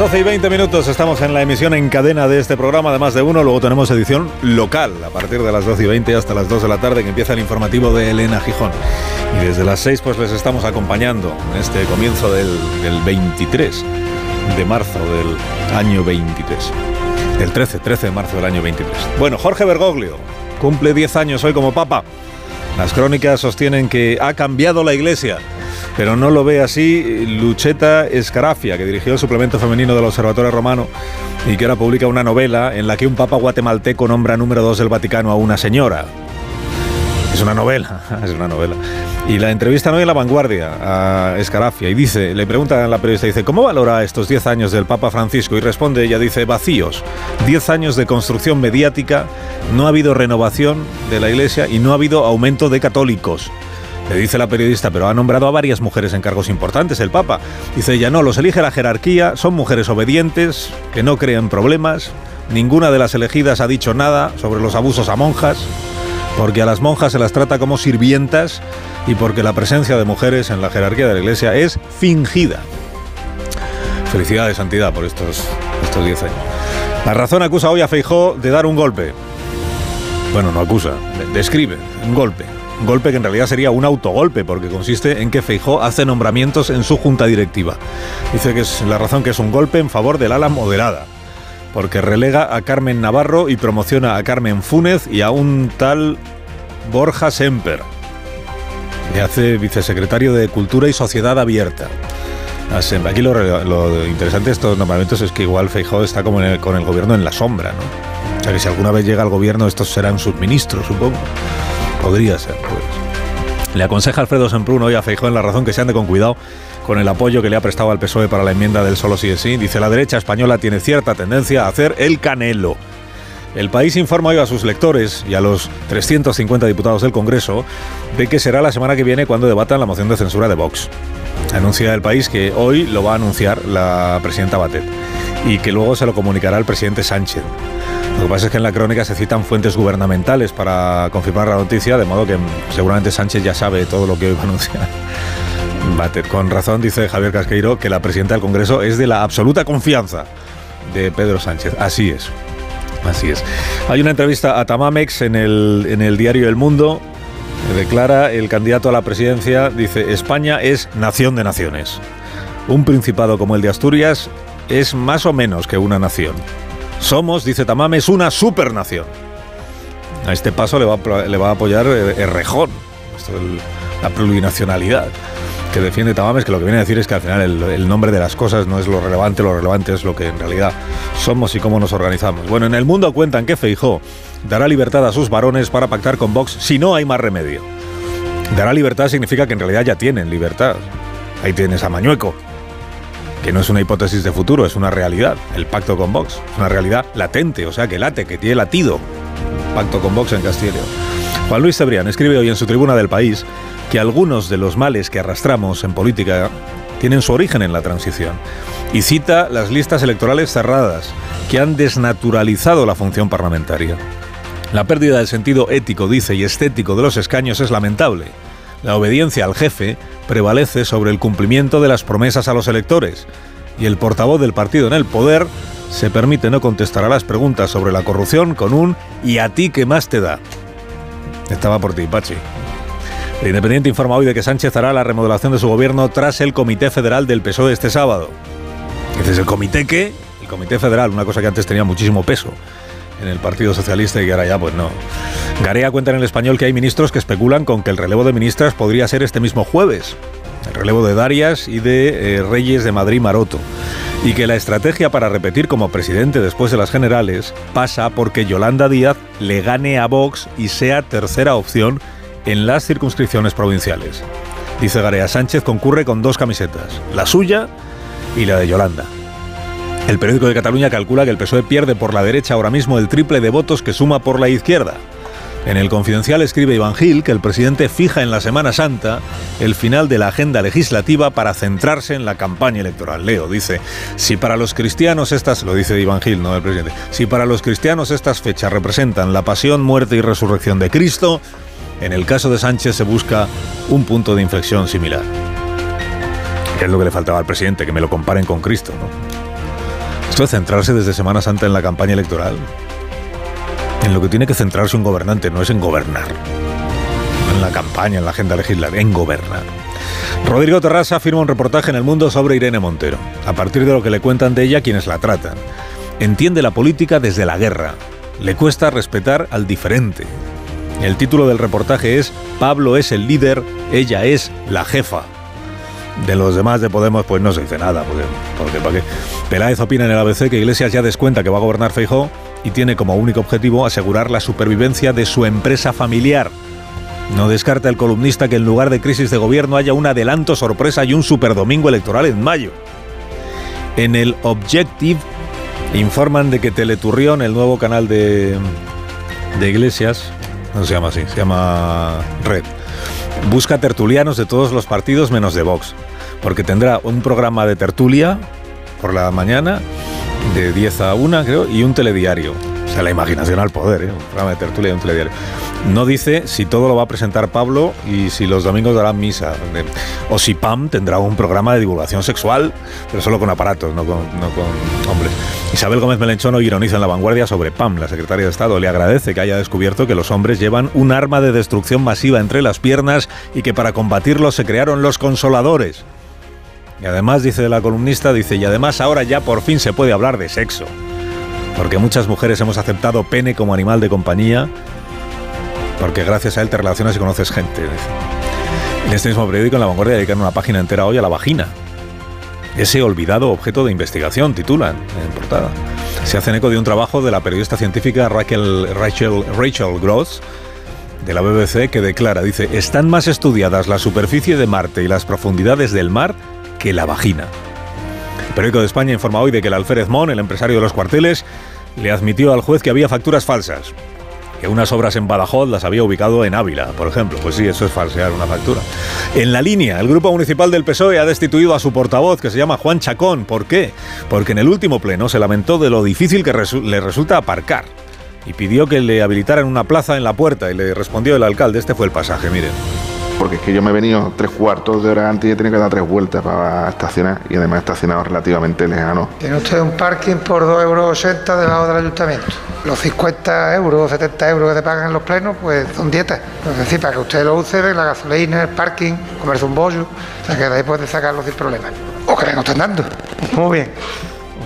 12 y 20 minutos estamos en la emisión en cadena de este programa, además de uno, luego tenemos edición local a partir de las 12 y 20 hasta las 2 de la tarde que empieza el informativo de Elena Gijón. Y desde las 6 pues les estamos acompañando en este comienzo del, del 23 de marzo del año 23. El 13, 13 de marzo del año 23. Bueno, Jorge Bergoglio cumple 10 años hoy como papa. Las crónicas sostienen que ha cambiado la iglesia. Pero no lo ve así Lucheta Escarafia, que dirigió el suplemento femenino del Observatorio Romano y que ahora publica una novela en la que un papa guatemalteco nombra número dos del Vaticano a una señora. Es una novela, es una novela. Y la entrevista hoy en La Vanguardia a Escarafia y dice, le pregunta a la periodista, dice, ¿cómo valora estos 10 años del Papa Francisco? Y responde, ella dice, vacíos. 10 años de construcción mediática, no ha habido renovación de la Iglesia y no ha habido aumento de católicos. Le dice la periodista, pero ha nombrado a varias mujeres en cargos importantes el Papa. Dice ella, no, los elige la jerarquía, son mujeres obedientes, que no crean problemas, ninguna de las elegidas ha dicho nada sobre los abusos a monjas, porque a las monjas se las trata como sirvientas y porque la presencia de mujeres en la jerarquía de la Iglesia es fingida. Felicidades, Santidad, por estos, estos 10 años. La razón acusa hoy a Feijó de dar un golpe. Bueno, no acusa, describe un golpe. Golpe que en realidad sería un autogolpe, porque consiste en que Feijó hace nombramientos en su junta directiva. Dice que es la razón que es un golpe en favor del ala moderada, porque relega a Carmen Navarro y promociona a Carmen Fúnez y a un tal Borja Semper. Le hace vicesecretario de Cultura y Sociedad Abierta. Aquí lo, interesante de estos nombramientos es que igual Feijó está como con el gobierno en la sombra, ¿no? O sea que si alguna vez llega al gobierno estos serán sus ministros, supongo. Podría ser, pues. Le aconseja Alfredo Semprún hoy a Feijó en la razón que se ande con cuidado con el apoyo que le ha prestado al PSOE para la enmienda del solo sí es sí. Dice, la derecha española tiene cierta tendencia a hacer el canelo. El país informa hoy a sus lectores y a los 350 diputados del Congreso de que será la semana que viene cuando debatan la moción de censura de Vox. Anuncia el país que hoy lo va a anunciar la presidenta Batet y que luego se lo comunicará al presidente Sánchez. Lo que pasa es que en la crónica se citan fuentes gubernamentales para confirmar la noticia, de modo que seguramente Sánchez ya sabe todo lo que hoy va a anunciar. Con razón dice Javier Casqueiro que la presidenta del Congreso es de la absoluta confianza de Pedro Sánchez. Así es. Así es. Hay una entrevista a Tamamex en el, en el diario El Mundo. Declara el candidato a la presidencia, dice, España es nación de naciones. Un principado como el de Asturias es más o menos que una nación. Somos, dice Tamames, una supernación. A este paso le va, le va a apoyar Errejón, la plurinacionalidad que defiende Tamames, que lo que viene a decir es que al final el, el, nombre de las cosas no es lo relevante, lo relevante es lo que en realidad somos y cómo nos organizamos. Bueno, en el mundo cuentan que Feijó dará libertad a sus varones para pactar con Vox si no hay más remedio. Dará libertad significa que en realidad ya tienen libertad. Ahí tienes a Mañueco, que no es una hipótesis de futuro, es una realidad. El pacto con Vox es una realidad latente, o sea, que late, que tiene latido. Pacto con Vox en León. Juan Luis Cebrián escribe hoy en su tribuna del país que algunos de los males que arrastramos en política tienen su origen en la transición. Y cita las listas electorales cerradas, que han desnaturalizado la función parlamentaria. La pérdida del sentido ético, dice, y estético de los escaños es lamentable. La obediencia al jefe prevalece sobre el cumplimiento de las promesas a los electores, y el portavoz del partido en el poder se permite no contestar a las preguntas sobre la corrupción con un ¿y a ti qué más te da? Estaba por ti, Pachi. El Independiente informa hoy de que Sánchez hará la remodelación de su gobierno tras el Comité Federal del PSOE este sábado. Dices, ¿el comité qué? El Comité Federal, una cosa que antes tenía muchísimo peso en el Partido Socialista y que ahora ya pues no. Garea cuenta en el español que hay ministros que especulan con que el relevo de ministras podría ser este mismo jueves. El relevo de Darias y de eh, Reyes de Madrid Maroto. Y que la estrategia para repetir como presidente después de las generales pasa porque Yolanda Díaz le gane a Vox y sea tercera opción en las circunscripciones provinciales. Dice Garea Sánchez concurre con dos camisetas, la suya y la de Yolanda. El periódico de Cataluña calcula que el PSOE pierde por la derecha ahora mismo el triple de votos que suma por la izquierda. En el Confidencial escribe Iván Gil que el presidente fija en la Semana Santa el final de la agenda legislativa para centrarse en la campaña electoral. Leo dice, si para los cristianos estas, lo dice Iván Gil, no el presidente, si para los cristianos estas fechas representan la pasión, muerte y resurrección de Cristo, en el caso de Sánchez se busca un punto de inflexión similar. Que es lo que le faltaba al presidente, que me lo comparen con Cristo. ¿no? Esto de centrarse desde Semana Santa en la campaña electoral, en lo que tiene que centrarse un gobernante no es en gobernar, en la campaña, en la agenda legislativa, en gobernar. Rodrigo Terrasa firma un reportaje en El Mundo sobre Irene Montero, a partir de lo que le cuentan de ella quienes la tratan. Entiende la política desde la guerra. Le cuesta respetar al diferente. El título del reportaje es Pablo es el líder, ella es la jefa. De los demás de Podemos, pues no se dice nada, porque, porque ¿para qué? Peláez opina en el ABC que Iglesias ya descuenta que va a gobernar Feijó y tiene como único objetivo asegurar la supervivencia de su empresa familiar. No descarta el columnista que en lugar de crisis de gobierno haya un adelanto sorpresa y un superdomingo electoral en mayo. En el Objective informan de que Teleturrión, el nuevo canal de, de Iglesias, no se llama así, se llama Red, busca tertulianos de todos los partidos menos de Vox, porque tendrá un programa de tertulia por la mañana de 10 a 1, creo, y un telediario. O sea, la imaginación al poder, ¿eh? un programa de tertulia y un telediario. No dice si todo lo va a presentar Pablo y si los domingos darán misa. O si Pam tendrá un programa de divulgación sexual, pero solo con aparatos, no con, no con hombres. Isabel Gómez Melenchón hoy ironiza en La Vanguardia sobre Pam. La secretaria de Estado le agradece que haya descubierto que los hombres llevan un arma de destrucción masiva entre las piernas y que para combatirlo se crearon los consoladores. Y además, dice la columnista, dice, y además ahora ya por fin se puede hablar de sexo. Porque muchas mujeres hemos aceptado pene como animal de compañía, porque gracias a él te relacionas y conoces gente. En este mismo periódico, en La Vanguardia, dedican una página entera hoy a la vagina. Ese olvidado objeto de investigación, titulan en portada. Se hacen eco de un trabajo de la periodista científica Rachel, Gross, de la BBC, que declara, dice, están más estudiadas la superficie de Marte y las profundidades del mar que la vagina. El periódico de España informa hoy de que el alférez Mon, el empresario de los cuarteles, le admitió al juez que había facturas falsas. Que unas obras en Badajoz las había ubicado en Ávila, por ejemplo. Pues sí, eso es falsear una factura. En la línea, el grupo municipal del PSOE ha destituido a su portavoz, que se llama Juan Chacón. ¿Por qué? Porque en el último pleno se lamentó de lo difícil que le resulta aparcar. Y pidió que le habilitaran una plaza en la puerta y le respondió el alcalde. Este fue el pasaje, miren porque es que yo me he venido tres cuartos de hora antes y he tenido que dar tres vueltas para estacionar y además he estacionado relativamente lejano. Tiene usted un parking por 2,80 euros debajo del ayuntamiento. Los 50 euros o 70 euros que te pagan en los plenos, pues son dietas. Es decir, para que usted lo use, la gasolina, el parking, comerse un bollo, o sea que de ahí puede sacarlo sin problema. O que venga usted andando. Muy bien.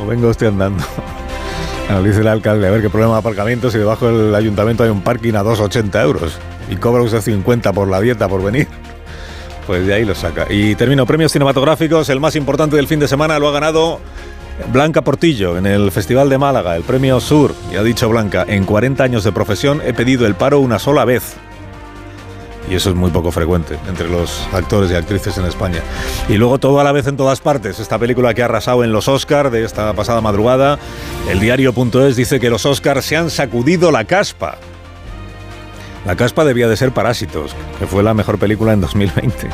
O venga usted andando. Bueno, dice el alcalde, a ver qué problema de aparcamiento si debajo del ayuntamiento hay un parking a 2,80 euros y cobra usted 50 por la dieta por venir. Pues de ahí lo saca. Y termino, premios cinematográficos, el más importante del fin de semana lo ha ganado Blanca Portillo en el Festival de Málaga, el premio Sur. Y ha dicho Blanca, en 40 años de profesión he pedido el paro una sola vez. Y eso es muy poco frecuente entre los actores y actrices en España. Y luego todo a la vez en todas partes. Esta película que ha arrasado en los Oscars de esta pasada madrugada. El diario.es dice que los Oscars se han sacudido la caspa. La caspa debía de ser Parásitos, que fue la mejor película en 2020.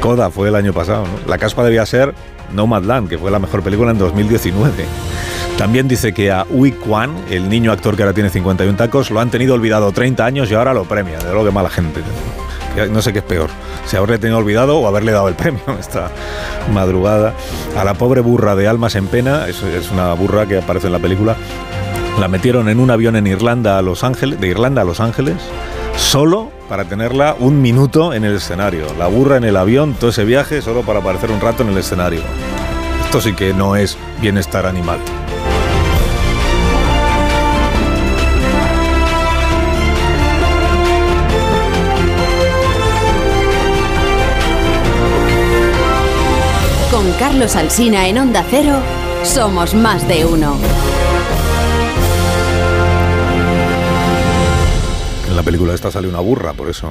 Coda fue el año pasado. La caspa debía ser Nomadland, que fue la mejor película en 2019. También dice que a Ui Kwan, el niño actor que ahora tiene 51 tacos, lo han tenido olvidado 30 años y ahora lo premia. De lo que mala gente. No sé qué es peor, si haberle tenido olvidado o haberle dado el premio esta madrugada. A la pobre burra de Almas en Pena, es una burra que aparece en la película, la metieron en un avión en Irlanda a Los Ángeles, de Irlanda a Los Ángeles, solo para tenerla un minuto en el escenario. La burra en el avión, todo ese viaje, solo para aparecer un rato en el escenario. Esto sí que no es bienestar animal. Con Carlos Alsina en Onda Cero, somos más de uno. La película esta sale una burra, por eso.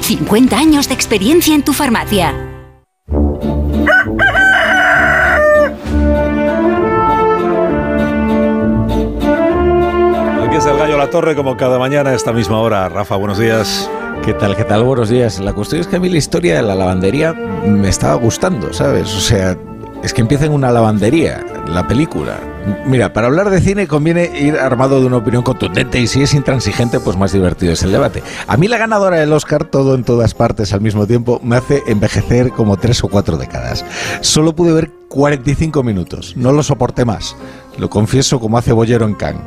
50 años de experiencia en tu farmacia. Empieza el gallo la torre como cada mañana a esta misma hora. Rafa, buenos días. ¿Qué tal? ¿Qué tal? Buenos días. La cuestión es que a mí la historia de la lavandería me estaba gustando, ¿sabes? O sea, es que empieza en una lavandería, la película. Mira, para hablar de cine conviene ir armado de una opinión contundente y si es intransigente, pues más divertido es el debate. A mí la ganadora del Oscar, todo en todas partes al mismo tiempo, me hace envejecer como tres o cuatro décadas. Solo pude ver 45 minutos, no lo soporté más. Lo confieso como hace Bollero en Cannes.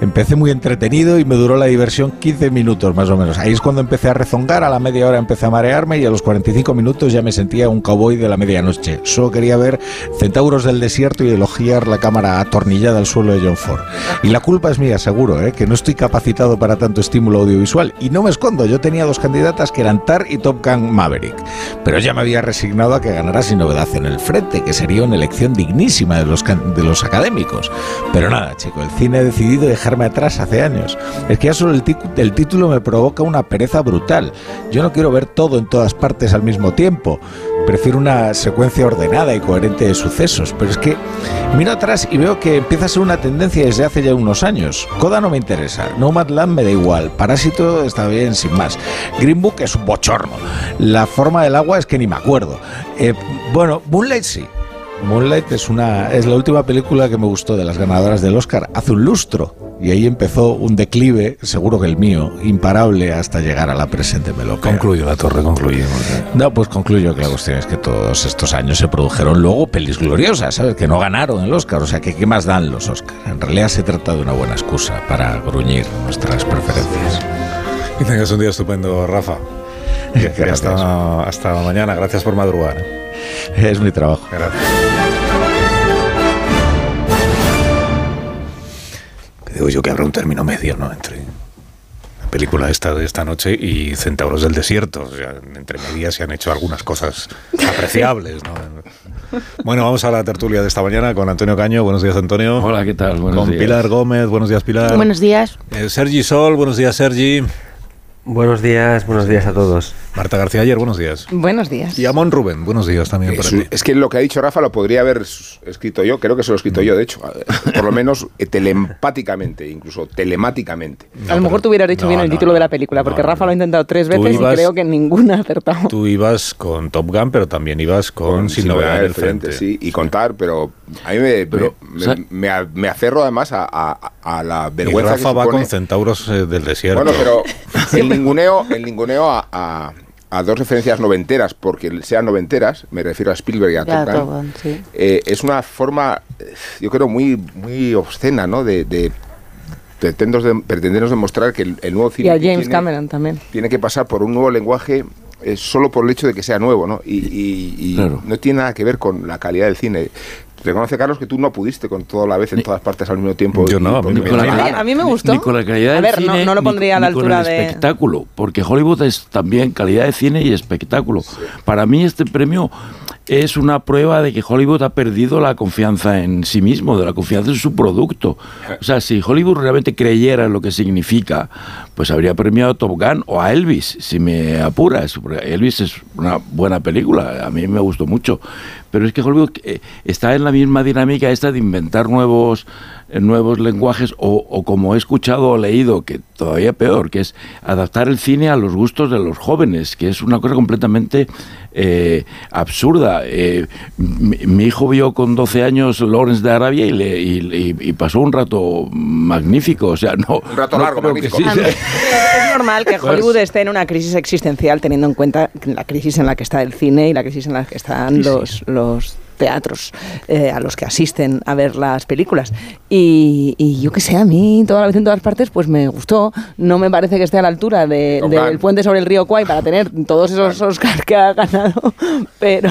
Empecé muy entretenido y me duró la diversión 15 minutos más o menos. Ahí es cuando empecé a rezongar, a la media hora empecé a marearme y a los 45 minutos ya me sentía un cowboy de la medianoche. Solo quería ver Centauros del Desierto y elogiar la cámara atornillada al suelo de John Ford. Y la culpa es mía, seguro, ¿eh? que no estoy capacitado para tanto estímulo audiovisual. Y no me escondo, yo tenía dos candidatas que eran Tar y Top Gun Maverick. Pero ya me había resignado a que ganara sin novedad en el frente, que sería una elección dignísima de los, de los académicos. Pero nada, chico, el cine ha decidido dejarme atrás hace años. Es que ya solo el, el, título me provoca una pereza brutal. Yo no quiero ver todo en todas partes al mismo tiempo. Prefiero una secuencia ordenada y coherente de sucesos. Pero es que miro atrás y veo que empieza a ser una tendencia desde hace ya unos años. Coda no me interesa. Nomadland me da igual. Parásito está bien sin más. Green Book es un bochorno. La forma del agua es que ni me acuerdo. Eh, bueno, Moonlight sí. Moonlight es una es la última película que me gustó de las ganadoras del Oscar hace un lustro y ahí empezó un declive, seguro que el mío, imparable hasta llegar a la presente melopea. Concluyo la torre, concluyo. No, pues concluyo que la cuestión es que todos estos años se produjeron luego pelis gloriosas, ¿sabes? Que no ganaron el Oscar, o sea, que ¿qué más dan los Oscars? En realidad se trata de una buena excusa para gruñir nuestras preferencias. Y tengas un día estupendo, Rafa. Y hasta, hasta mañana. Gracias por madrugar. Es mi trabajo. Gracias. Digo yo que habrá un término medio, ¿no? Entre la película esta de esta noche y Centauros del Desierto. O sea, entre medias se han hecho algunas cosas apreciables, ¿no? Bueno, vamos a la tertulia de esta mañana con Antonio Caño. Buenos días, Antonio. Hola, ¿qué tal? Buenos con días. Pilar Gómez. Buenos días, Pilar. Buenos días. Eh, Sergi Sol. Buenos días, Sergi. Buenos días, buenos días a todos. Marta García Ayer, buenos días. Buenos días. Y Amón Rubén, buenos días también Eh, para ti. es que lo que ha dicho Rafa lo podría haber escrito yo, creo que se lo he escrito yo, de hecho, por lo menos eh, telepáticamente, incluso telemáticamente. a lo mejor tú hubieras dicho no, bien el no, título no, de la película, porque no, Rafa lo ha intentado tres veces ibas- y creo que ninguna ha acertado. Tú ibas con Top Gun, pero también ibas con, Sin Novedad en el Frente. sí, y contar, pero a mí me, Pero, me, o sea- me- me a- me aferro además a, a- a la Y vergüenza Rafa que va con Centauros eh, del Desierto. Bueno, pero el ninguneo, el ninguneo a, a- a dos referencias noventeras, porque sean noventeras, me refiero a Spielberg y a sí. eh, es una forma, yo creo, muy, muy obscena, ¿no? De, de de- pretendernos demostrar que el, el nuevo cine Y a James tiene, Cameron también. tiene que pasar por un nuevo lenguaje eh, solo por el hecho de que sea nuevo, ¿no? Y, y- y Claro. no tiene nada que ver con la calidad del cine. Reconoce, Carlos, que tú no pudiste con toda la vez en todas partes al mismo tiempo. Yo no, a mí porque me-. A mí me gustó. Ni con la calidad A ver, no- cine, no lo ni- pondría a la ni con altura el de- espectáculo, porque Hollywood es también calidad de cine y espectáculo. Para mí este premio es una prueba de que Hollywood ha perdido la confianza en sí mismo, de la confianza en su producto. O sea, si Hollywood realmente creyera en lo que significa, pues habría premiado a Top Gun o a Elvis, si me apuras. Elvis es una buena película, a mí me gustó mucho. Pero es que Hollywood eh, está en la misma dinámica esta de inventar nuevos, nuevos lenguajes o, o como he escuchado o leído, que todavía peor, que es adaptar el cine a los gustos de los jóvenes, que es una cosa completamente eh, absurda. Eh, mi, mi hijo vio con 12 años Lawrence de Arabia y, le, y, y- y pasó un rato magnífico. O sea, no, Un rato no largo, magnífico. sí. Es normal que Pues- Hollywood esté en una crisis existencial teniendo en cuenta la crisis en la que está el cine y la crisis en la que están Sí, sí. los, los teatros eh, a los que asisten a ver las películas. Y, y yo que sé, a mí toda la vez en todas partes, pues me gustó. No me parece que esté a la altura de- del Gun. puente sobre el río Kwai para tener todos esos Oscars que ha ganado, pero,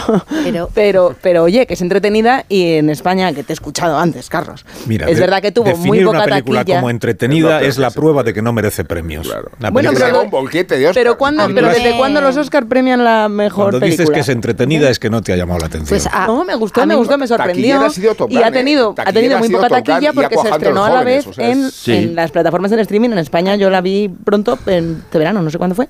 pero, pero, oye, que es entretenida y en España, que te he escuchado antes, Carlos. Mira, es de- verdad que tuvo muy poca una película taquilla. como entretenida es la prueba de que no merece premios. La Bueno, pero- un bolquete de Oscar. Pero, ¿cuándo, pero ¿desde cuándo los Oscar premian la mejor cuando película? dices que es entretenida es que no te ha llamado la atención. Pues a- no, me gustó, a me gustó, me sorprendió. Y ha ¿eh? tenido, ha tenido muy poca taquilla porque se estrenó a la vez o sea, en, es- Sí. en las plataformas en streaming. En España yo la vi pronto, en este verano, no sé cuándo fue.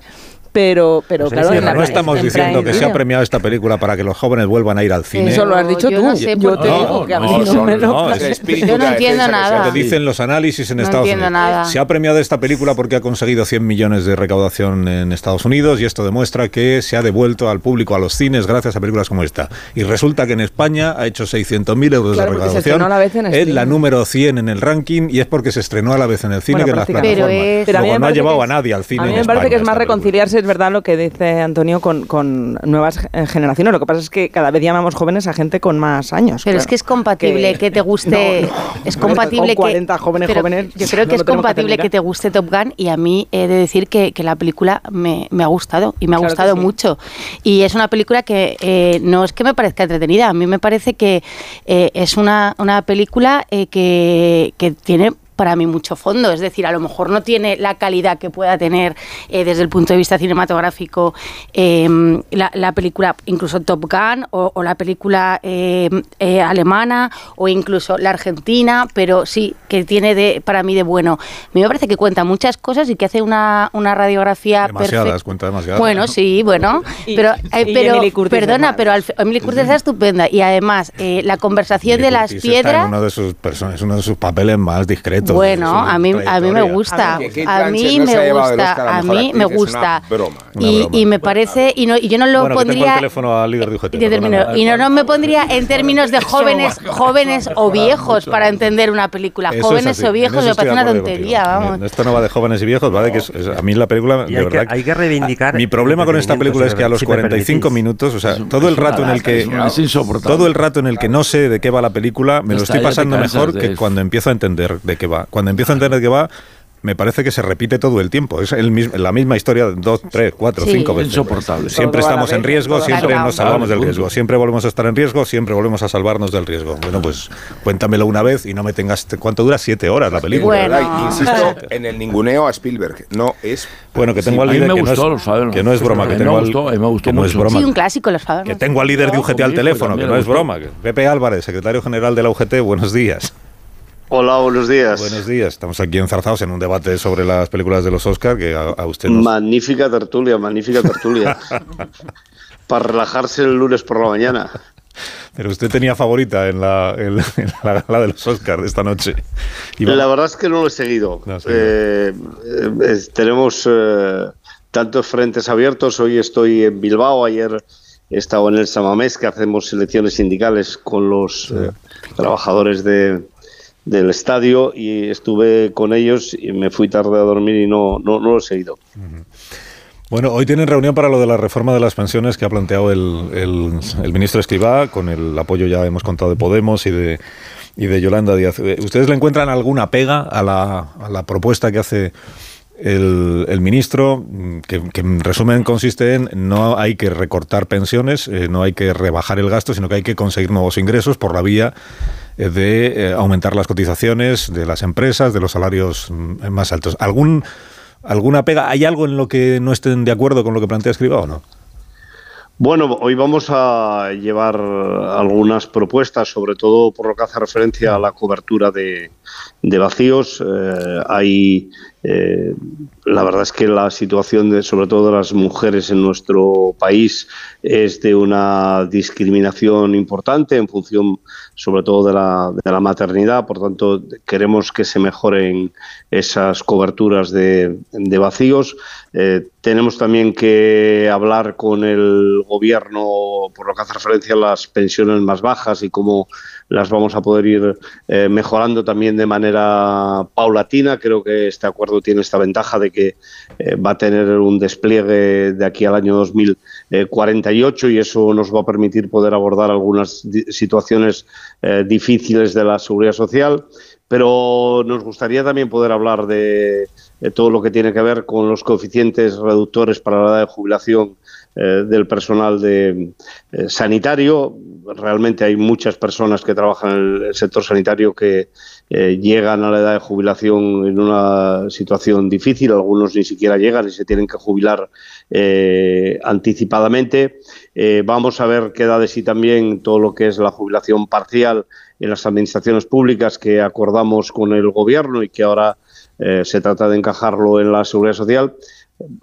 Pero, pero claro, en la- no estamos en diciendo que se ha premiado esta película para que los jóvenes vuelvan a ir al cine. Eso lo has dicho yo tú. no sé yo por te qué. digo que a mí No, no, son- me lo no, es- Yo no entiendo nada. Lo dicen los análisis en No Estados entiendo Unidos. nada. Se ha premiado esta película porque ha conseguido 100 millones de recaudación en Estados Unidos y esto demuestra que se ha devuelto al público, a los cines, gracias a películas como esta. Y resulta que en España ha hecho 600.000 euros Claro, de recaudación. estrenó a la vez en es la número 100 en el ranking y es porque se estrenó a la vez en el cine Bueno, que en las plataformas. Pero es- Pero a mí Luego me no ha llevado a nadie al cine A mí me parece que es más reconciliarse, es verdad lo que dice Antonio, con, con nuevas generaciones. Lo que pasa es que cada vez llamamos jóvenes a gente con más años. Pero es que es compatible que, te guste. No, no. Es compatible Con que. 40 jóvenes, pero jóvenes, Yo creo que es que compatible que, te guste Top Gun y a mí he de decir que, que la película me, me ha gustado y me ha Claro que gustado sí. mucho. Y es una película que eh, no es que me parezca entretenida, a mí me parece que eh, es una, una película eh, que, que tiene para mí mucho fondo, es decir, a lo mejor no tiene la calidad que pueda tener eh, desde el punto de vista cinematográfico eh, la, la película, incluso Top Gun o, o la película eh, eh, alemana o incluso la argentina, pero sí que tiene de, para mí de bueno. A mí me parece que cuenta muchas cosas y que hace una, una radiografía Demasiadas, cuenta demasiadas. Bueno, sí, bueno, Y- pero, eh, y perdona, además. pero al- Emily Curtis está estupenda y además eh, la conversación de las Curtis está en piedras. uno de sus es uno de sus papeles más discretos. Bueno, a mí, a mí me gusta, a mí me gusta, a mí me gusta. Y, me parece, y, no, y yo no lo Bueno, que tengo el pondría... teléfono al líder de UGT. y no, no me pondría en términos de jóvenes, jóvenes o viejos para entender una película. Jóvenes o viejos me parece una tontería, vamos. Esto no va de jóvenes y viejos, va de que es- es- a mí la película, de hay, verdad. que, hay que reivindicar. Mi problema con esta película es que a los si me 45 permitís. minutos, o sea, todo el rato en el que Es insoportable. todo el rato en el que no sé de qué va la película, me lo estoy pasando mejor que cuando empiezo a entender de qué va. Cuando empiezo a entender de qué va, me parece que se repite todo el tiempo. Es el mismo, la misma historia dos, tres, cuatro, Sí. cinco veces. Insoportable. Siempre Todo estamos en vez, riesgo, a la siempre nos salvamos del riesgo. Siempre volvemos a estar en riesgo, siempre volvemos a salvarnos del riesgo. Bueno, pues cuéntamelo una vez y no me tengas... ¿Cuánto dura? Siete horas la película. Bueno. verdad, insisto en el ninguneo a Spielberg. No es. Bueno, que tengo Sí, al a mí líder me que, gustó no los es, Fabernos. que no es broma, que Me tengo al- gustó, me gustó que no es broma. Sí, un clásico, los. Que tengo al líder de UGT al teléfono, que no es broma. que- Pepe Álvarez, secretario general de la UGT, buenos días. Hola, buenos días. Buenos días. Estamos aquí enzarzados en un debate sobre las películas de los Oscar que a, a usted nos... Magnífica tertulia, magnífica tertulia. Para relajarse el lunes por la mañana. Pero usted tenía favorita en la, en la, en la gala de los Oscars de esta noche. La verdad es que no lo he seguido. No. Eh, eh, tenemos eh, tantos frentes abiertos. Hoy estoy en Bilbao. Ayer he estado en el Samamés, que hacemos elecciones sindicales con los trabajadores de, del estadio y estuve con ellos y me fui tarde a dormir y no, no, no lo he seguido. Bueno, hoy tienen reunión para lo de la reforma de las pensiones que ha planteado el, el- ministro Escribá, con el apoyo ya hemos contado de Podemos y de, y de Yolanda Díaz. Eh, ¿Ustedes le encuentran alguna pega a la, a la propuesta que hace el, el ministro? Mm, Que, en resumen consiste en no hay que recortar pensiones, eh, no hay que rebajar el gasto, sino que hay que conseguir nuevos ingresos por la vía de eh, aumentar las cotizaciones de las empresas, de los salarios mm, más altos. ¿Algún ¿Alguna pega? ¿Hay algo en lo que no estén de acuerdo con lo que plantea Escriba o no? Bueno, hoy vamos a llevar algunas propuestas, sobre todo por lo que hace referencia a la cobertura de, de vacíos. Eh, hay, eh, la verdad es que la situación, de, sobre todo de las mujeres en nuestro país, es de una discriminación importante en función, sobre todo, de la, de la maternidad. Por tanto, queremos que se mejoren esas coberturas de, vacíos. Eh, tenemos también que hablar con el gobierno por lo que hace referencia a las pensiones más bajas y cómo las vamos a poder ir eh, mejorando también de manera paulatina. Creo que este acuerdo tiene esta ventaja de que eh, va a tener un despliegue de aquí al año 48 y eso nos va a permitir poder abordar algunas situaciones difíciles de la seguridad social pero nos gustaría también poder hablar de, todo lo que tiene que ver con los coeficientes reductores para la edad de jubilación eh, del personal de, eh, sanitario. Realmente hay muchas personas que trabajan en el sector sanitario que eh, llegan a la edad de jubilación en una situación difícil, algunos ni siquiera llegan y se tienen que jubilar anticipadamente. vamos a ver qué da de sí también todo lo que es la jubilación parcial en las administraciones públicas que acordamos con el Gobierno y que ahora se trata de encajarlo en la seguridad social.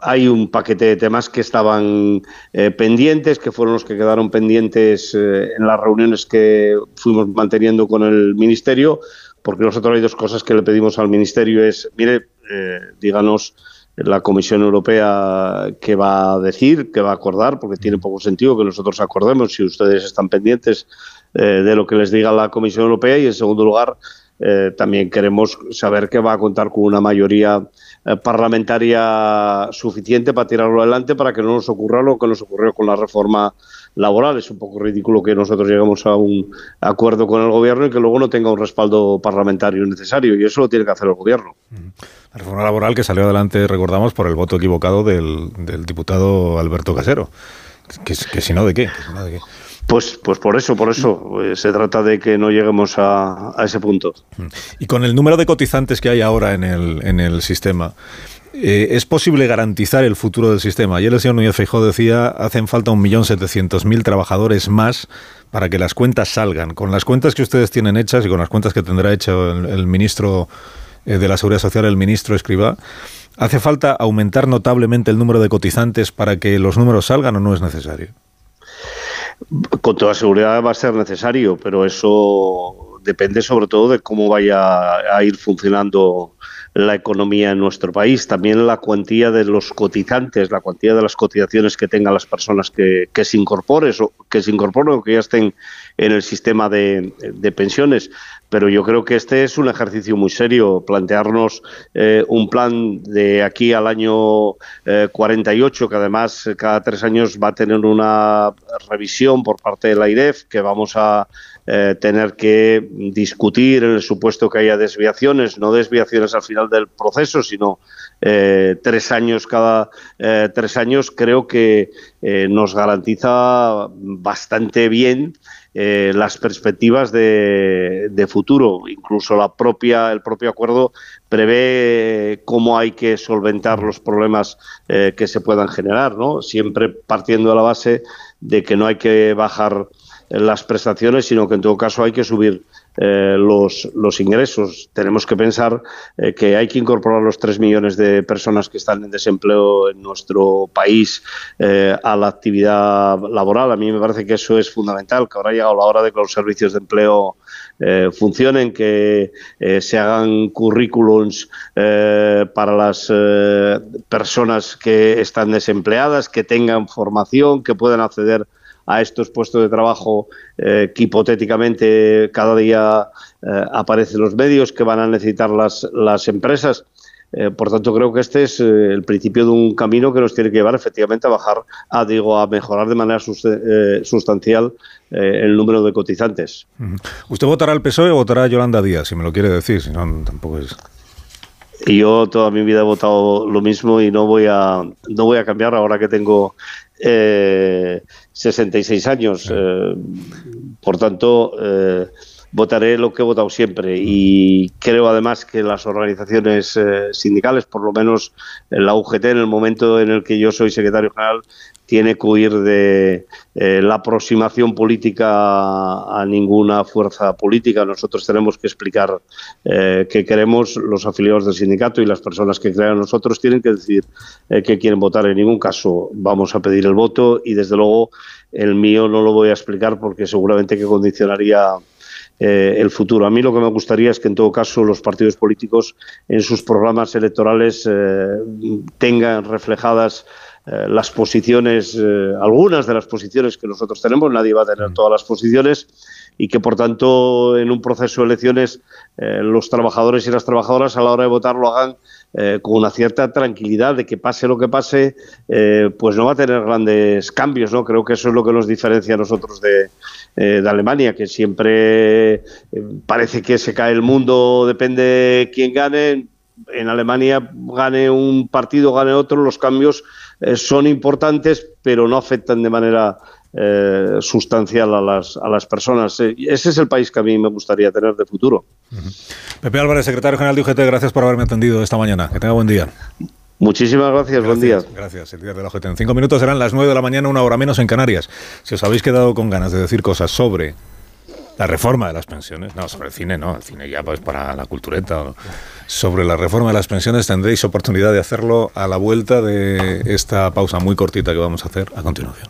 Hay un paquete de temas que estaban eh, pendientes, que fueron los que quedaron pendientes eh, en las reuniones que fuimos manteniendo con el Ministerio, porque nosotros hay dos cosas que le pedimos al Ministerio, es, mire, díganos la Comisión Europea qué va a decir, qué va a acordar, porque tiene poco sentido que nosotros acordemos si ustedes están pendientes eh, de lo que les diga la Comisión Europea y, en segundo lugar, eh, también queremos saber que va a contar con una mayoría eh, parlamentaria suficiente para tirarlo adelante para que no nos ocurra lo que nos ocurrió con la reforma laboral. Es un poco ridículo que nosotros lleguemos a un acuerdo con el gobierno y que luego no tenga un respaldo parlamentario necesario y eso lo tiene que hacer el gobierno. La reforma laboral que salió adelante, recordamos, por el voto equivocado del, diputado Alberto Casero. Que, que si no, ¿de qué? Que si no, ¿de qué? Pues, pues por eso, por eso eh, se trata de que no lleguemos a, ese punto. Y con el número de cotizantes que hay ahora en el, en el sistema, eh, ¿es posible garantizar el futuro del sistema? Ayer el señor Núñez Feijóo decía, hacen falta 1.700.000 trabajadores más para que las cuentas salgan. Con las cuentas que ustedes tienen hechas y con las cuentas que tendrá hecho el, ministro eh, de la Seguridad Social, el ministro Escribá, ¿hace falta aumentar notablemente el número de cotizantes para que los números salgan o no es necesario? Con toda seguridad va a ser necesario, pero eso depende sobre todo de cómo vaya a ir funcionando la economía en nuestro país, también la cuantía de los cotizantes, la cuantía de las cotizaciones que tengan las personas que, se o que se incorporen o que ya estén en el sistema de, pensiones. Pero yo creo que este es un ejercicio muy serio, plantearnos eh, un plan de aquí al año 48, eh, que además cada tres años va a tener una revisión por parte de la IREF, que vamos a eh, tener que discutir en el supuesto que haya desviaciones, no desviaciones al final del proceso, sino eh, tres años cada eh, tres años, creo que nos garantiza bastante bien las perspectivas de, futuro. Incluso la propia, el propio acuerdo prevé cómo hay que solventar los problemas que se puedan generar, ¿no? Siempre partiendo de la base de que no hay que bajar las prestaciones, sino que en todo caso hay que subir eh, los, los, ingresos. Tenemos que pensar eh, que hay que incorporar los 3 millones de personas que están en desempleo en nuestro país eh, a la actividad laboral. A mí me parece que eso es fundamental, que ahora ha llegado la hora de que los servicios de empleo funcionen, que se hagan currículums para las personas que están desempleadas, que tengan formación, que puedan acceder estos puestos de trabajo eh, que hipotéticamente cada día eh, aparecen los medios que van a necesitar las, las empresas. Eh, por tanto, creo que este es el principio de un camino que nos tiene que llevar efectivamente a bajar, a, digo, a mejorar de manera sustancial el número de cotizantes. ¿Usted votará al PSOE o votará a Yolanda Díaz, si me lo quiere decir? Si no, tampoco es... Y yo toda mi vida he votado lo mismo y no voy a, no voy a cambiar ahora que tengo eh, 66 años. Eh, por tanto, eh, votaré lo que he votado siempre y creo además que las organizaciones eh, sindicales, por lo menos la UGT en el momento en el que yo soy secretario general, tiene que huir de eh, la aproximación política a ninguna fuerza política. Nosotros tenemos que explicar eh, qué queremos, los afiliados del sindicato y las personas que crean nosotros tienen que decir eh, que quieren votar. En ningún caso vamos a pedir el voto y desde luego el mío no lo voy a explicar porque seguramente que condicionaría el futuro. A mí lo que me gustaría es que en todo caso los partidos políticos en sus programas electorales tengan reflejadas eh, las posiciones, eh, algunas de las posiciones que nosotros tenemos, nadie va a tener mm. todas las posiciones y que por tanto en un proceso de elecciones eh, los trabajadores y las trabajadoras a la hora de votar lo hagan eh, con una cierta tranquilidad de que pase lo que pase, eh, pues no va a tener grandes cambios, ¿no? Creo que eso es lo que nos diferencia a nosotros de, de Alemania, que siempre parece que se cae el mundo, depende quién gane. En Alemania gane un partido, gane otro, los cambios son importantes, pero no afectan de manera eh, sustancial a las, a las personas. Eh, ese es el país que a mí me gustaría tener de futuro. Pepe Álvarez, secretario general de UGT, gracias por haberme atendido esta mañana. Que tenga buen día. Muchísimas gracias, buen día. Gracias, el día de la UGT. En cinco minutos serán las nueve de la mañana, una hora menos en Canarias. Si os habéis quedado con ganas de decir cosas sobre la reforma de las pensiones, no, sobre el cine no, el cine ya pues para la cultureta. Sobre la reforma de las pensiones tendréis oportunidad de hacerlo a la vuelta de esta pausa muy cortita que vamos a hacer a continuación.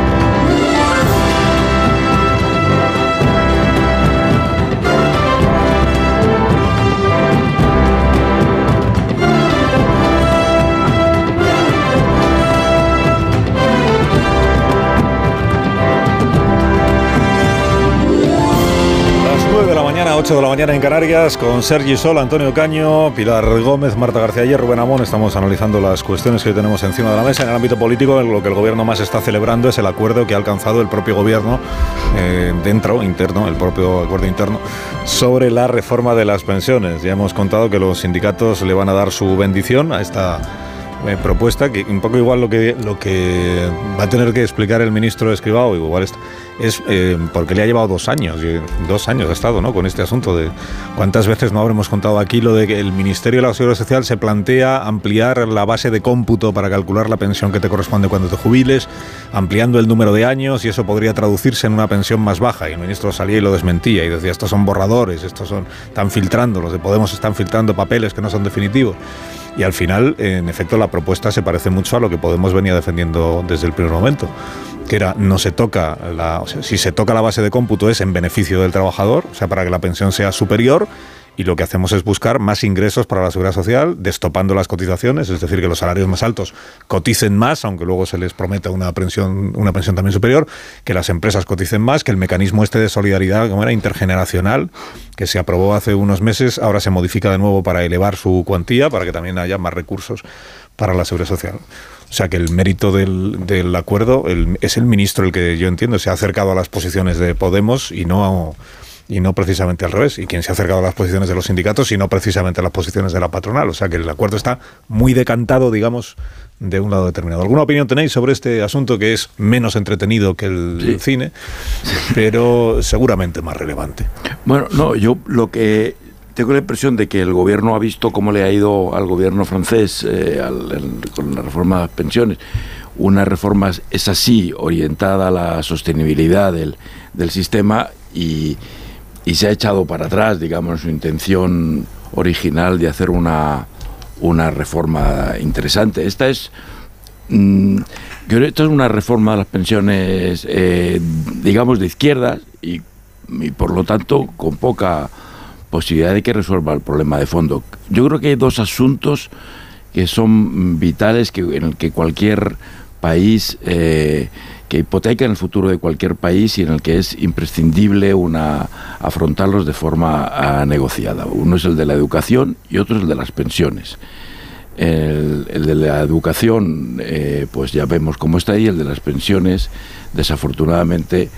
Mañana, 8 de la mañana en Canarias, con Sergi Sol, Antonio Caño, Pilar Gómez, Marta García y Rubén Amón. Estamos analizando las cuestiones que tenemos encima de la mesa. En el ámbito político, lo que el gobierno más está celebrando es el acuerdo que ha alcanzado el propio gobierno, eh, dentro, interno, el propio acuerdo interno, sobre la reforma de las pensiones. Ya hemos contado que los sindicatos le van a dar su bendición a esta eh, propuesta, que un poco igual lo que, lo que va a tener que explicar el ministro Escribao, igual es, eh, porque le ha llevado dos años, dos años ha estado ¿no? con este asunto de cuántas veces no habremos contado aquí lo de que el Ministerio de la Seguridad Social se plantea ampliar la base de cómputo para calcular la pensión que te corresponde cuando te jubiles, ampliando el número de años y eso podría traducirse en una pensión más baja. Y el ministro salía y lo desmentía y decía, estos son borradores, estos son, están filtrando, los de Podemos están filtrando papeles que no son definitivos. Y al final, en efecto, la propuesta se parece mucho a lo que Podemos venía defendiendo desde el primer momento, que era no se toca la, si se toca la base de cómputo es en beneficio del trabajador, o sea, para que la pensión sea superior y lo que hacemos es buscar más ingresos para la seguridad social, destopando las cotizaciones, es decir, que los salarios más altos coticen más, aunque luego se les prometa una pensión, una pensión también superior, que las empresas coticen más, que el mecanismo este de solidaridad, como era intergeneracional, que se aprobó hace unos meses, ahora se modifica de nuevo para elevar su cuantía, para que también haya más recursos para la seguridad social. O sea que el mérito del, del acuerdo es el ministro el que yo entiendo se ha acercado a las posiciones de Podemos y no a, y no precisamente al revés. Y quien se ha acercado a las posiciones de los sindicatos y no precisamente a las posiciones de la patronal. O sea que el acuerdo está muy decantado, digamos, de un lado determinado. ¿Alguna opinión tenéis sobre este asunto que es menos entretenido que el sí. cine, pero seguramente más relevante? Bueno, no, yo lo que tengo la impresión de que el gobierno ha visto cómo le ha ido al gobierno francés eh, al, el, con la reforma de las pensiones. Una reforma es así, orientada a la sostenibilidad del, del sistema y, y se ha echado para atrás, digamos, su intención original de hacer una, una reforma interesante. Esta es, mmm, esta es una reforma de las pensiones, eh, digamos, de izquierdas y, y, por lo tanto con poca posibilidad de que resuelva el problema de fondo. Yo creo que hay dos asuntos que son vitales que, en el que cualquier país... Eh, que hipoteca en el futuro de cualquier país y en el que es imprescindible una, afrontarlos de forma uh, negociada. Uno es el de la educación y otro es el de las pensiones. El, el de la educación, eh, pues ya vemos cómo está ahí, el de las pensiones, desafortunadamente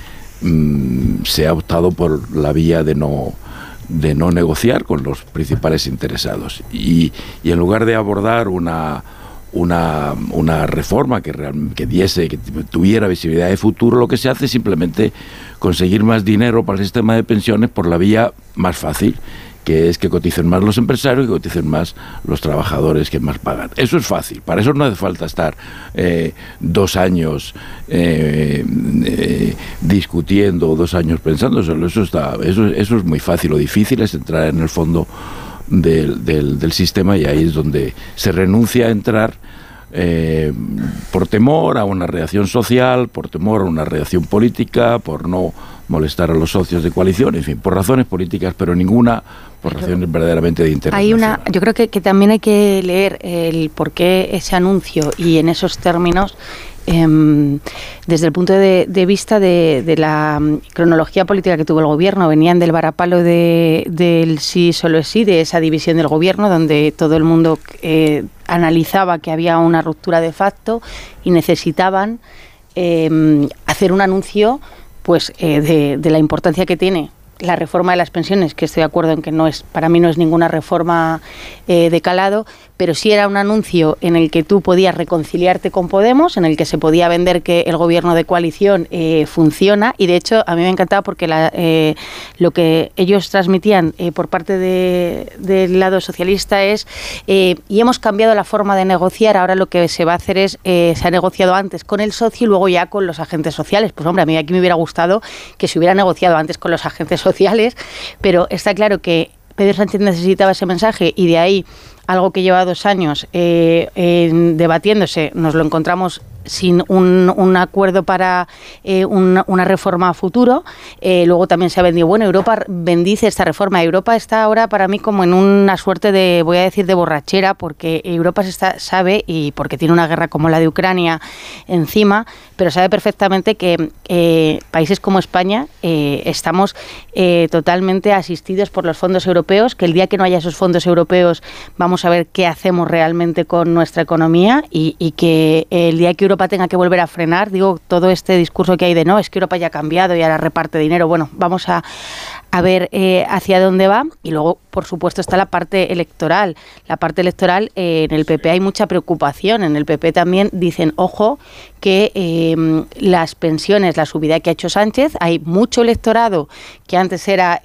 mmm, se ha optado por la vía de no, de no negociar con los principales interesados. Y, y en lugar de abordar una una, una reforma que, que diese, que tuviera visibilidad de futuro, lo que se hace es simplemente conseguir más dinero para el sistema de pensiones por la vía más fácil, que es que coticen más los empresarios y que coticen más los trabajadores que más pagan. Eso es fácil, para eso no hace falta estar eh, dos años eh, eh, discutiendo, dos años pensando, eso, está, eso, eso es muy fácil, lo difícil es entrar en el fondo del, del, del, sistema y ahí es donde se renuncia a entrar eh, por temor a una reacción social, por temor a una reacción política, por no molestar a los socios de coalición, en fin, por razones políticas, pero ninguna por razones verdaderamente de interés. Hay una, yo creo que, que también hay que leer el por qué ese anuncio y en esos términos em, desde el punto de, vista de, de la mm, cronología política que tuvo el gobierno. Venían del varapalo de, del sí solo es sí, de esa división del gobierno, donde todo el mundo eh, analizaba que había una ruptura de facto y necesitaban em, hacer un anuncio pues eh, de, de la importancia que tiene la reforma de las pensiones, que estoy de acuerdo en que no es, para mí no es ninguna reforma eh, de calado, pero sí era un anuncio en el que tú podías reconciliarte con Podemos, en el que se podía vender que el gobierno de coalición eh, funciona y de hecho a mí me encantaba porque eh, lo que ellos transmitían eh, por parte de- del lado socialista es y hemos cambiado la forma de negociar, ahora lo que se va a hacer es, se ha negociado antes con el socio y luego ya con los agentes sociales. Pues hombre, a mí aquí me hubiera gustado que se hubiera negociado antes con los agentes sociales, pero está claro que Pedro Sánchez necesitaba ese mensaje y de ahí algo que lleva dos años eh, debatiéndose, nos lo encontramos sin un, acuerdo para eh, una, reforma a futuro. Eh, luego también se ha vendido, bueno, Europa bendice esta reforma. Europa está ahora para mí como en una suerte de, voy a decir, de borrachera, porque Europa se está, sabe, y porque tiene una guerra como la de Ucrania encima, pero sabe perfectamente que eh, países como España estamos totalmente asistidos por los fondos europeos, que el día que no haya esos fondos europeos vamos a ver qué hacemos realmente con nuestra economía y, y que el día que Europa tenga que volver a frenar, digo, todo este discurso que hay de no, es que Europa ya ha cambiado y ahora reparte dinero, bueno, vamos a, a ver eh, hacia dónde va. Y luego, por supuesto, está la parte electoral. La parte electoral, eh, en el PP hay mucha preocupación. En el PP también dicen, ojo, que eh, las pensiones, la subida que ha hecho Sánchez, hay mucho electorado que antes era...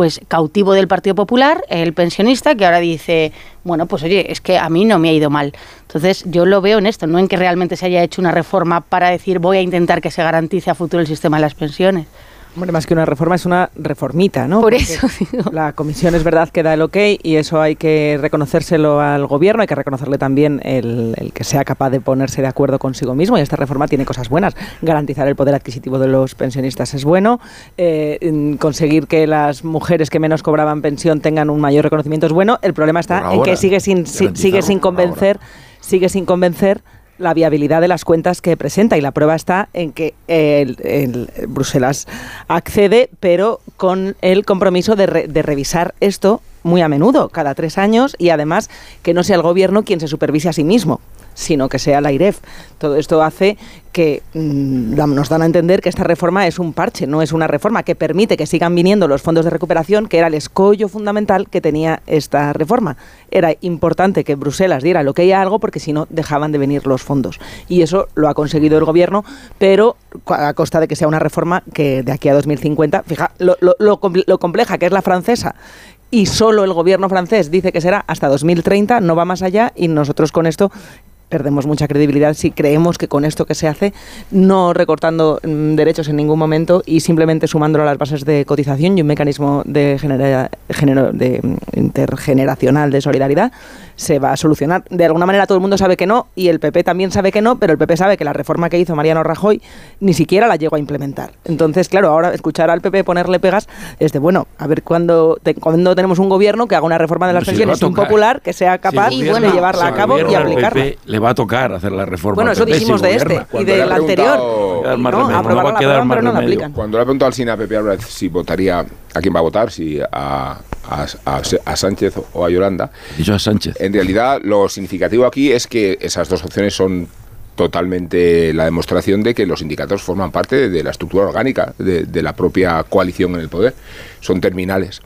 pues cautivo del Partido Popular, el pensionista, que ahora dice, bueno, pues oye, es que a mí no me ha ido mal. Entonces yo lo veo en esto, no en que realmente se haya hecho una reforma para decir voy a intentar que se garantice a futuro el sistema de las pensiones. Hombre, más que una reforma es una reformita, ¿no? Por Porque eso La comisión es verdad que da el ok y eso hay que reconocérselo al gobierno, hay que reconocerle también el, el que sea capaz de ponerse de acuerdo consigo mismo y esta reforma tiene cosas buenas. Garantizar el poder adquisitivo de los pensionistas es bueno, eh, conseguir que las mujeres que menos cobraban pensión tengan un mayor reconocimiento es bueno. El problema está en que sigue sin, si- sigue sin ahora. convencer, sigue sin convencer la viabilidad de las cuentas que presenta y la prueba está en que el, el- Bruselas accede, pero con el compromiso de, re- de revisar esto muy a menudo, cada tres años, y además que no sea el gobierno quien se supervise a sí mismo, sino que sea la IREF. Todo esto hace que mm, nos dan a entender que esta reforma es un parche, no es una reforma que permite que sigan viniendo los fondos de recuperación, que era el escollo fundamental que tenía esta reforma. Era importante que Bruselas diera lo que hay algo porque si no dejaban de venir los fondos. Y eso lo ha conseguido el gobierno, pero a costa de que sea una reforma que de aquí a 2050, fija, lo compleja que es la francesa, y solo el gobierno francés dice que será hasta 2030, no va más allá y nosotros con esto perdemos mucha credibilidad si creemos que con esto que se hace, no recortando mm, derechos en ningún momento y simplemente sumándolo a las bases de cotización y un mecanismo de, genera- género- de mm, intergeneracional de solidaridad, se va a solucionar. De alguna manera todo el mundo sabe que no y el PP también sabe que no, pero el PP sabe que la reforma que hizo Mariano Rajoy ni siquiera la llegó a implementar. Entonces, claro, ahora escuchar al PP ponerle pegas es de, bueno, a ver cuándo, te- cuándo tenemos un gobierno que haga una reforma de las Pues si a pensiones impopular, que sea capaz Si el de gobierno- llevarla si a cabo y gobierno aplicarla. PP le va a tocar hacer la reforma. Bueno, eso PP si dijimos de este y Cuando del ha anterior. No, no a la pero no aplican. Cuando le ha preguntado al Sina Pepe Álvarez si votaría, a quién va a votar, si a, a- a- a Sánchez o a Yolanda. Dicho a Sánchez. En realidad, lo significativo aquí es que esas dos opciones son totalmente la demostración de que los sindicatos forman parte de la estructura orgánica de, la propia coalición en el poder. Son terminales.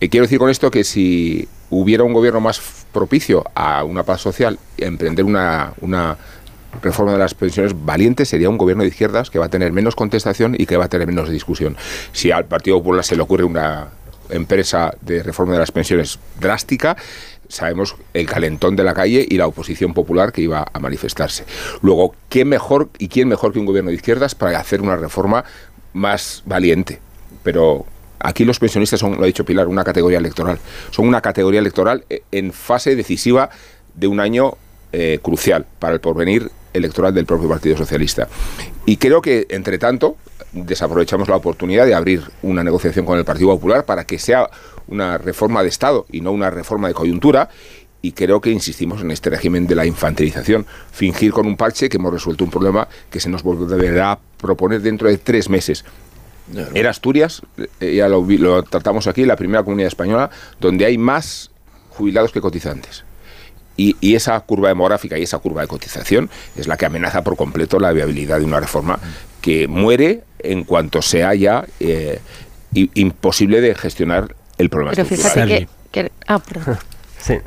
Eh, quiero decir con esto que si hubiera un gobierno más propicio a una paz social, emprender una reforma de las pensiones valiente sería un gobierno de izquierdas que va a tener menos contestación y que va a tener menos discusión. Si al Partido Popular se le ocurre una empresa de reforma de las pensiones drástica, sabemos el calentón de la calle y la oposición popular que iba a manifestarse. Luego, ¿qué mejor y quién mejor que un gobierno de izquierdas para hacer una reforma más valiente? Pero aquí los pensionistas son, lo ha dicho Pilar, una categoría electoral. Son una categoría electoral eh, en fase decisiva de un año eh, crucial para el porvenir electoral del propio Partido Socialista. Y creo que, entre tanto, desaprovechamos la oportunidad de abrir una negociación con el Partido Popular para que sea una reforma de Estado y no una reforma de coyuntura. Y creo que insistimos en este régimen de la infantilización, fingir con un parche que hemos resuelto un problema que se nos volverá a proponer dentro de tres meses. Era Asturias, eh, ya lo, tratamos aquí, la primera comunidad española donde hay más jubilados que cotizantes. Y, y esa curva demográfica y esa curva de cotización es la que amenaza por completo la viabilidad de una reforma que muere en cuanto sea ya eh, imposible de gestionar el problema. Pero fíjate que, que- Ah, perdón. Sí.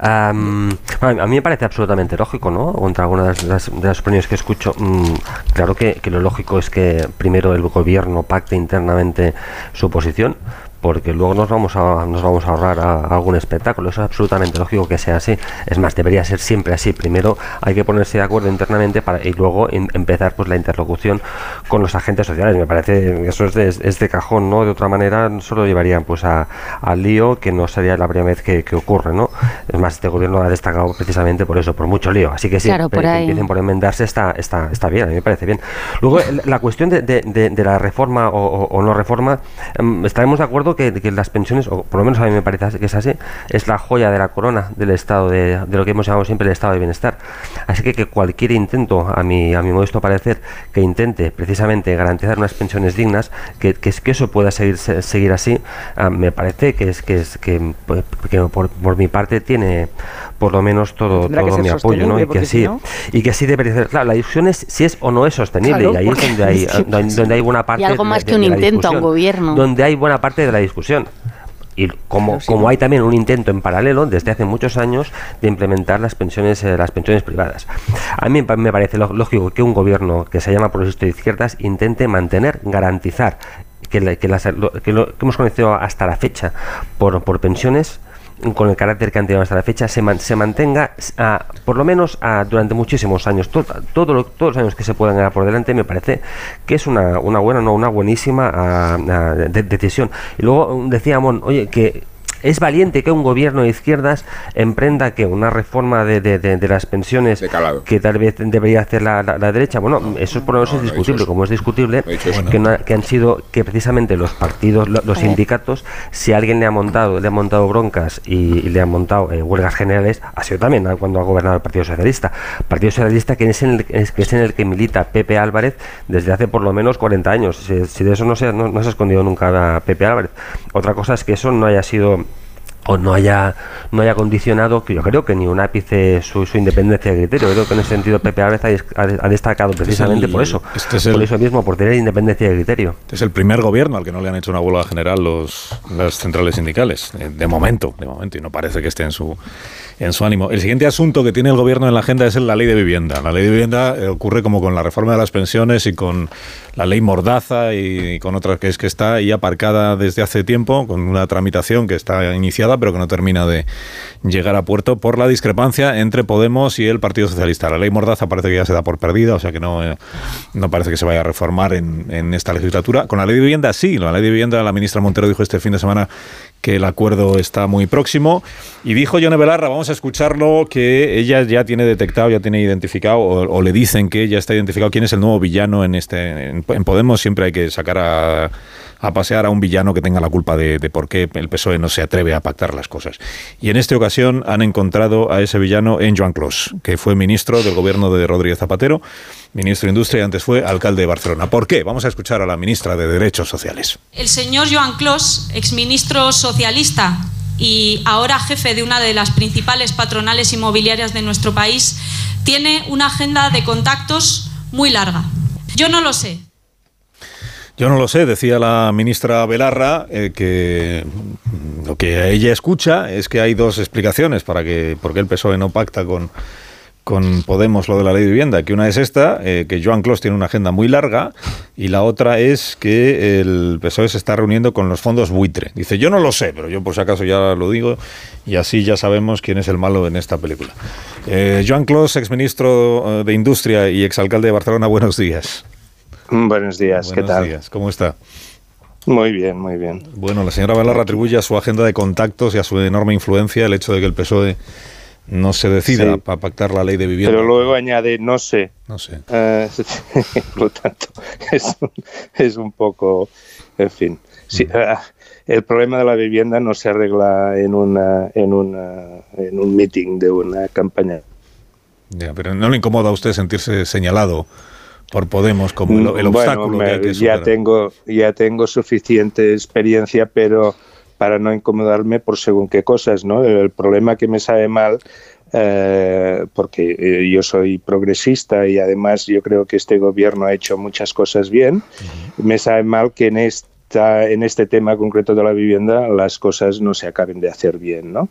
Am, bueno, a mí me parece absolutamente lógico, ¿no? Contra algunas de las, de las opiniones que escucho, mm, claro que, que lo lógico es que primero el gobierno pacte internamente su posición, porque luego nos vamos a, nos vamos a ahorrar a- a algún espectáculo. Eso es absolutamente lógico que sea así. Es más, debería ser siempre así. Primero hay que ponerse de acuerdo internamente para, y luego em- empezar pues la interlocución con los agentes sociales. Me parece que eso es de, es de cajón, ¿no? De otra manera solo llevarían pues a, al lío que no sería la primera vez que, que ocurre, ¿no? Es más, este gobierno ha destacado precisamente por eso, por mucho lío. Así que sí, Claro, por que ahí. empiecen por enmendarse está, está, está bien, a mí me parece bien. Luego, la cuestión de, de- la reforma o, o- o no reforma, em, estaremos de acuerdo que, que las pensiones, o por lo menos a mí me parece que es así, es la joya de la corona del estado de, de lo que hemos llamado siempre el estado de bienestar. Así que, que cualquier intento, a mi, a mi modesto parecer, que intente precisamente garantizar unas pensiones dignas, que, que, que eso pueda seguir, se- seguir así, ah, me parece que es que, es, que, pues, que por, por mi parte tiene por lo menos todo, todo mi apoyo, ¿no? Y que porque si sí, no- y que sí debería ser. Claro, la discusión es si es o no es sostenible, Claro, y ahí es donde hay, donde, donde hay buena parte. Y algo más de- que un de intento a un gobierno. Donde hay buena parte de la discusión. Y como, como hay también un intento en paralelo desde hace muchos años de implementar las pensiones eh, las pensiones privadas. A mí me parece lógico que un gobierno que se llama progresista de izquierdas intente mantener, garantizar que, la- que las- lo, que lo que hemos conocido hasta la fecha por, por pensiones con el carácter que han tenido hasta la fecha, se, man- se mantenga por lo menos durante muchísimos años. Todos los años que se puedan ganar por delante, me parece que es una, una buena, no, una buenísima ah, ah, de- decisión. Y luego decía Mon, oye, que es valiente que un gobierno de izquierdas emprenda que una reforma de, de- de- de las pensiones que tal vez debería hacer la, la- la derecha. Bueno, eso por lo menos es discutible, como es discutible que, no- que han sido que precisamente los partidos, lo- los sindicatos, si alguien le ha montado, le ha montado broncas y, y le han montado eh, huelgas generales, ha sido también cuando ha gobernado el Partido Socialista. Partido Socialista que es en el, que es en el que milita Pepe Álvarez desde hace por lo menos 40 años. Si, si de eso no se, no, no se ha escondido nunca a Pepe Álvarez. Otra cosa es que eso no haya sido o no haya no haya condicionado que yo creo que ni un ápice su, su independencia de criterio creo que en ese sentido Pepe Álvarez ha, des- ha- ha destacado precisamente el- por eso este es por el- eso mismo por tener independencia de criterio Este es el primer gobierno al que no le han hecho una huelga general los, las centrales sindicales. eh, De momento, de momento, y no parece que esté en su, en su ánimo. El siguiente asunto que tiene el gobierno en la agenda es la ley de vivienda. La ley de vivienda eh, ocurre como con la reforma de las pensiones y con la ley Mordaza y, con otras que es que está ahí aparcada desde hace tiempo, con una tramitación que está iniciada pero que no termina de llegar a puerto por la discrepancia entre Podemos y el Partido Socialista. La ley Mordaza parece que ya se da por perdida, o sea que no, eh, no parece que se vaya a reformar en, esta legislatura. Con la ley de vivienda sí, la ley de vivienda la ministra Montero dijo este fin de semana que el acuerdo está muy próximo y dijo Yone Belarra, vamos a escucharlo, que ella ya tiene detectado, ya tiene identificado o, le dicen que ya está identificado quién es el nuevo villano en este en, Podemos siempre hay que sacar a, pasear a un villano que tenga la culpa de, por qué el PSOE no se atreve a pactar las cosas. Y en esta ocasión han encontrado a ese villano en Joan Clos, que fue ministro del gobierno de Rodríguez Zapatero, ministro de Industria y antes fue alcalde de Barcelona. ¿Por qué? Vamos a escuchar a la ministra de Derechos Sociales. El señor Joan Clos, exministro socialista y ahora jefe de una de las principales patronales inmobiliarias de nuestro país, tiene una agenda de contactos muy larga. Yo no lo sé. Yo no lo sé, decía la ministra Belarra, eh, que lo que ella escucha es que hay dos explicaciones para que por qué el PSOE no pacta con, con Podemos lo de la ley de vivienda, que una es esta, eh, que Joan Clos tiene una agenda muy larga, y la otra es que el PSOE se está reuniendo con los fondos buitre. Dice, yo no lo sé, pero yo por si acaso ya lo digo, y así ya sabemos quién es el malo en esta película. Eh, Joan Clos, exministro eh, de Industria y exalcalde de Barcelona, buenos días. Buenos días, ¿qué Buenos tal? días, ¿cómo está? Muy bien, muy bien. Bueno, la señora Belarra atribuye a su agenda de contactos y a su enorme influencia el hecho de que el PSOE no se decida para pactar la ley de vivienda. Pero luego añade, no sé. No sé. Eh, por lo tanto, es un, es un poco, en fin. Sí, eh, el problema de la vivienda no se arregla en, una, en, una, en un meeting de una campaña. Ya, pero ¿no le incomoda a usted sentirse señalado por Podemos como el, el Bueno, obstáculo que me- hay que ya tengo ya tengo suficiente experiencia, pero para no incomodarme por según qué cosas, ¿no? El problema que me sabe mal eh, porque eh, yo soy progresista y además yo creo que este gobierno ha hecho muchas cosas bien. Me sabe mal que en en este tema concreto de la vivienda las cosas no se acaben de hacer bien, ¿no?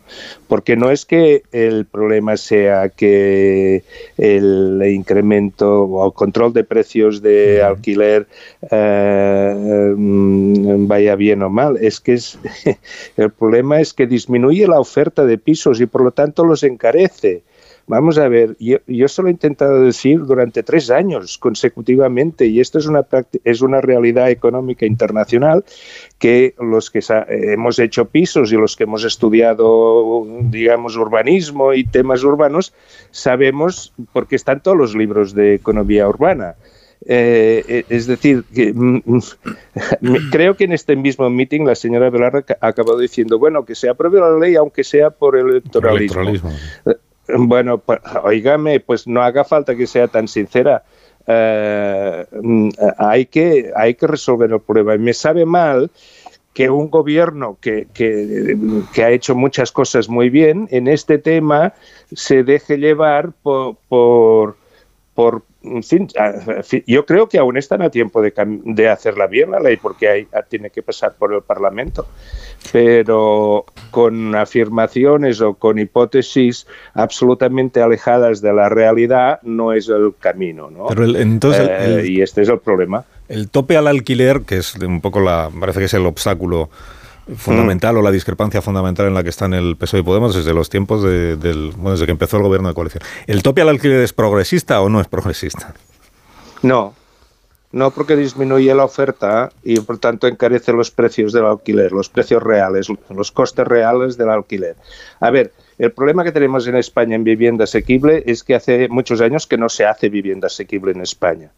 Porque no es que el problema sea que el incremento o el control de precios de alquiler eh, mm, vaya bien o mal, es que es, el problema es que disminuye la oferta de pisos y por lo tanto los encarece. Vamos a ver, yo, yo se lo he intentado decir durante tres años consecutivamente y esto es una, es una realidad económica internacional que los que hemos hecho pisos y los que hemos estudiado, digamos, urbanismo y temas urbanos, sabemos porque están todos los libros de economía urbana. Eh, eh, es decir, que, mm, mm, creo que en este mismo meeting la señora Velarra ha acabado diciendo, bueno, que se apruebe la ley aunque sea por electoralismo. Electoralismo. Bueno, pues, oígame, pues no haga falta que sea tan sincera. Eh, mm, hay, que, hay que resolver el problema. Y me sabe mal que un gobierno que, que, que ha hecho muchas cosas muy bien en este tema se deje llevar por, por, por yo creo que aún están a tiempo de, hacerla bien la ley porque hay, a- tiene que pasar por el Parlamento, pero con afirmaciones o con hipótesis absolutamente alejadas de la realidad no es el camino, ¿no? Pero el- entonces el- Eh, el- y este es el problema. El tope al alquiler, que es un poco la, parece que es el obstáculo fundamental o la discrepancia fundamental en la que están el PSOE y Podemos desde los tiempos de- del, desde que empezó el gobierno de coalición. ¿El tope al alquiler es progresista o no es progresista? No, no porque disminuye la oferta y por tanto encarece los precios del alquiler, los precios reales, los costes reales del alquiler. A ver, el problema que tenemos en España en vivienda asequible es que hace muchos años que no se hace vivienda asequible en España.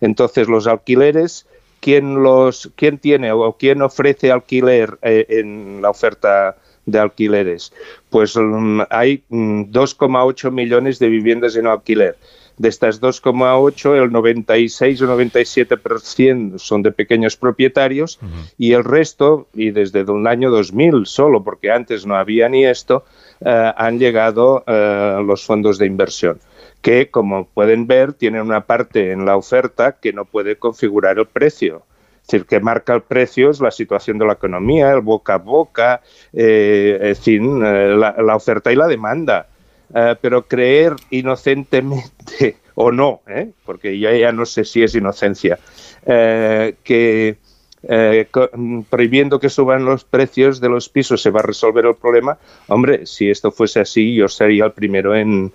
Entonces los alquileres, ¿quién, los, quién tiene o quién ofrece alquiler eh, en la oferta de alquileres? Pues mm, hay mm, 2,8 millones de viviendas en alquiler. De estas 2,8, el 96 o 97% son de pequeños propietarios y el resto, y desde el año 2000 solo, porque antes no había ni esto, eh, han llegado eh, los fondos de inversión que, como pueden ver, tienen una parte en la oferta que no puede configurar el precio. Es decir, que marca el precio es la situación de la economía, el boca a boca, eh, eh, la, oferta y la demanda. Eh, pero creer inocentemente, o no, ¿eh? porque yo ya no sé si es inocencia, que mm, prohibiendo que suban los precios de los pisos se va a resolver el problema, hombre, si esto fuese así, yo sería el primero en,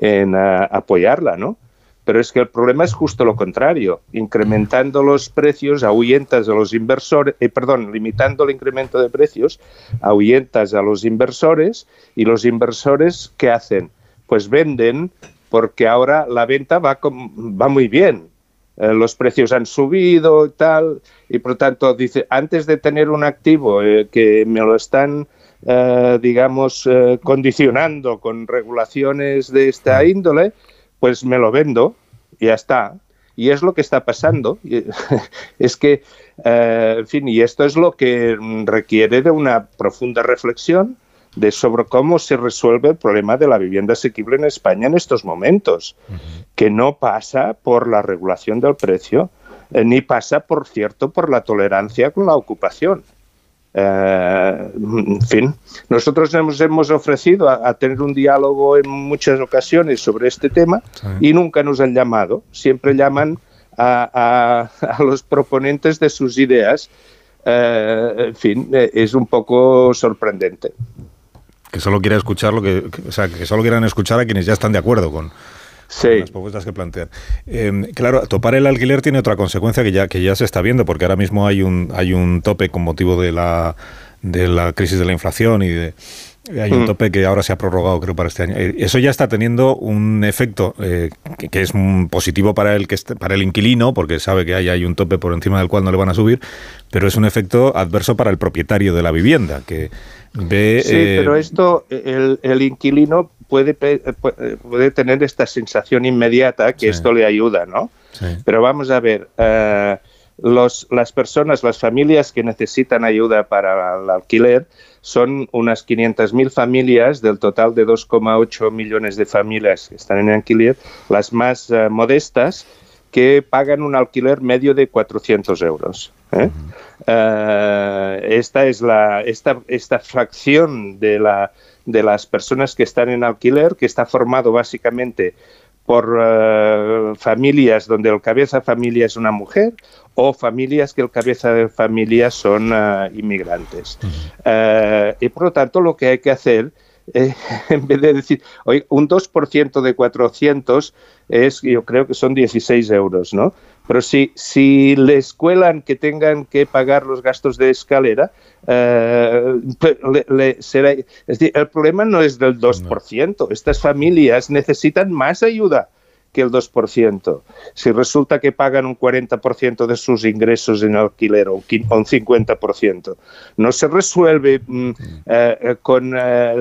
en ah, apoyarla, ¿no? Pero es que el problema es justo lo contrario. Incrementando los precios, ahuyentas a los inversores, eh, perdón, limitando el incremento de precios, ahuyentas a los inversores y los inversores, ¿qué hacen? Pues venden porque ahora la venta va, va muy bien. Eh, los precios han subido y tal, y por tanto dice, antes de tener un activo eh, que me lo están, eh, digamos, eh, condicionando con regulaciones de esta índole, pues me lo vendo, y ya está. Y es lo que está pasando. Es que, eh, en fin, y esto es lo que requiere de una profunda reflexión de sobre cómo se resuelve el problema de la vivienda asequible en España en estos momentos, que no pasa por la regulación del precio, eh, ni pasa, por cierto, por la tolerancia con la ocupación. Eh, en fin, nosotros nos hemos ofrecido a, a tener un diálogo en muchas ocasiones sobre este tema y nunca nos han llamado. Siempre llaman a, a- a los proponentes de sus ideas. Eh, en fin, eh, es un poco sorprendente. Que solo quiera escuchar lo que- o sea, que solo quieran escuchar a quienes ya están de acuerdo con, con las propuestas que plantean. Eh, claro, topar el alquiler tiene otra consecuencia que ya que ya se está viendo, porque ahora mismo hay un hay un tope con motivo de la de la crisis de la inflación y de Hay un Mm. tope que ahora se ha prorrogado, creo, para este año. Eh, Eso ya está teniendo un efecto eh, que, que es positivo para el que est- para el inquilino, porque sabe que hay, hay un tope por encima del cual no le van a subir, pero es un efecto adverso para el propietario de la vivienda, que ve. Sí, eh, pero esto, el, el inquilino puede, eh, pu- puede tener esta sensación inmediata que esto le ayuda, ¿no? Pero vamos a ver, eh, los, las personas, las familias que necesitan ayuda para el alquiler son unas 500.000 familias del total de 2,8 millones de familias que están en alquiler, las más eh, modestas, que pagan un alquiler medio de 400 euros. ¿eh? Eh, esta es la esta, esta fracción de la de las personas que están en alquiler que está formado básicamente por eh, familias donde el cabeza de familia es una mujer o familias que el cabeza de familia son eh, inmigrantes. Eh, y por lo tanto lo que hay que hacer en vez de decir, oye, un 2% de 400 es, yo creo que son 16 euros, ¿no? Pero si, si les cuelan que tengan que pagar los gastos de escalera, eh, le- le será, es decir, el problema no es del 2%. Estas familias necesitan más ayuda que el 2%. Si resulta que pagan un 40% de sus ingresos en alquiler o un quin- o un 50%, no se resuelve mm, eh, con eh,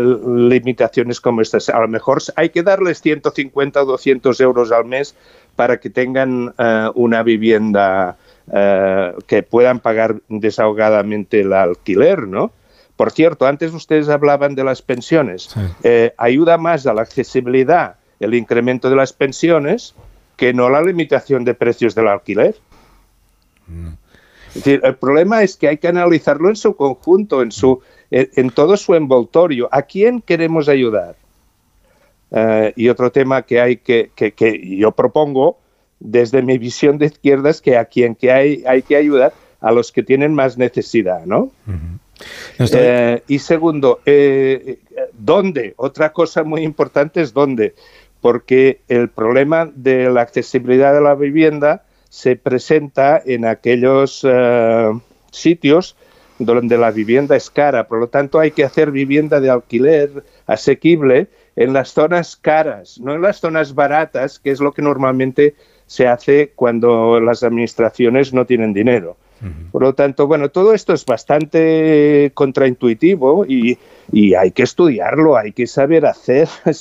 limitaciones como estas. A lo mejor hay que darles 150 o 200 euros al mes para que tengan eh, una vivienda eh, que puedan pagar desahogadamente el alquiler, ¿no? Por cierto, antes ustedes hablaban de las pensiones. Eh, ayuda más a la accesibilidad el incremento de las pensiones que no la limitación de precios del alquiler. Es decir, el problema es que hay que analizarlo en su conjunto, en, su, en, en todo su envoltorio. ¿A quién queremos ayudar? Eh, y otro tema que hay que, que, que yo propongo desde mi visión de izquierdas que a quien que hay, hay que ayudar a los que tienen más necesidad, ¿no? Eh, y segundo, eh, ¿dónde? Otra cosa muy importante es dónde, porque el problema de la accesibilidad de la vivienda se presenta en aquellos sitios donde la vivienda es cara, por lo tanto hay que hacer vivienda de alquiler asequible en las zonas caras, no en las zonas baratas, que es lo que normalmente se hace cuando las administraciones no tienen dinero. Por lo tanto, bueno, todo esto es bastante contraintuitivo y, y hay que estudiarlo, hay que saber hacer.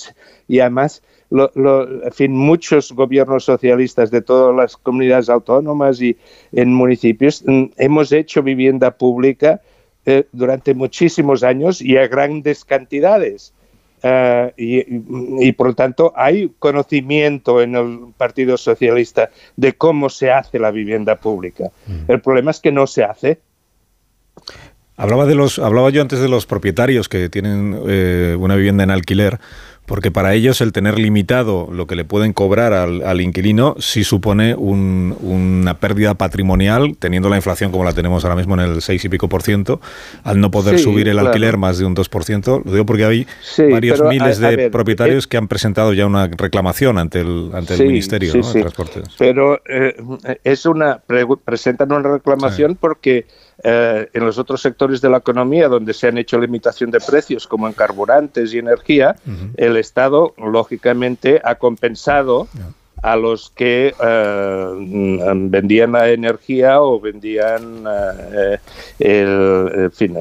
Y además, lo- lo- en fin, muchos gobiernos socialistas de todas las comunidades autónomas y en municipios mm, hemos hecho vivienda pública eh, durante muchísimos años y a grandes cantidades. Eh, y, por lo tanto hay conocimiento en el Partido Socialista de cómo se hace la vivienda pública. El problema es que no se hace. Hablaba, de los, hablaba yo antes de los propietarios que tienen eh, una vivienda en alquiler, porque para ellos el tener limitado lo que le pueden cobrar al, al inquilino sí supone un- una pérdida patrimonial, teniendo la inflación como la tenemos ahora mismo en el 6 y pico por ciento, al no poder Sí, subir el claro. alquiler más de un 2%. Lo digo porque hay Sí, varios miles a- a de ver, propietarios que han presentado ya una reclamación ante el, ante Sí, el Ministerio sí, ¿no? sí. de Transportes. Pero eh, es una presentan una reclamación porque eh, en los otros sectores de la economía donde se han hecho limitación de precios, como en carburantes y energía, el Estado lógicamente ha compensado a los que eh, vendían la energía o vendían eh, el, en fin,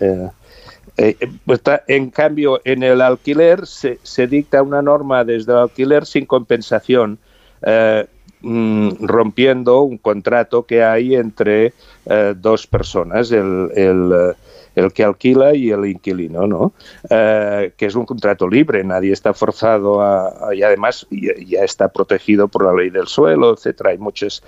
eh, eh, pues está- en cambio, en el alquiler se, se dicta una norma desde el alquiler sin compensación, eh, mm, rompiendo un contrato que hay entre eh, dos personas, el, eh, el que alquila y el inquilino, ¿no? Eh, que es un contrato libre, nadie está forzado a, y además ya, está protegido por la ley del suelo, etcétera. Hay muchas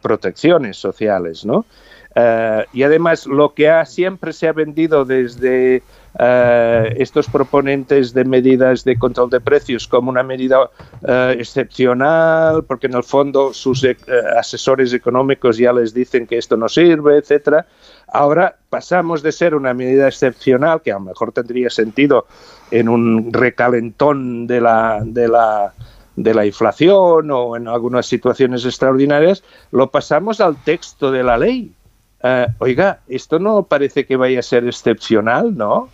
protecciones sociales, ¿no? Eh, y además lo que ha, siempre se ha vendido desde eh, estos proponentes de medidas de control de precios como una medida eh, excepcional, porque en el fondo sus eh, asesores económicos ya les dicen que esto no sirve, etcétera. Ahora pasamos de ser una medida excepcional, que a lo mejor tendría sentido en un recalentón de la, de la, de la inflación o en algunas situaciones extraordinarias, lo pasamos al texto de la ley. Eh, oiga, esto no parece que vaya a ser excepcional, ¿no?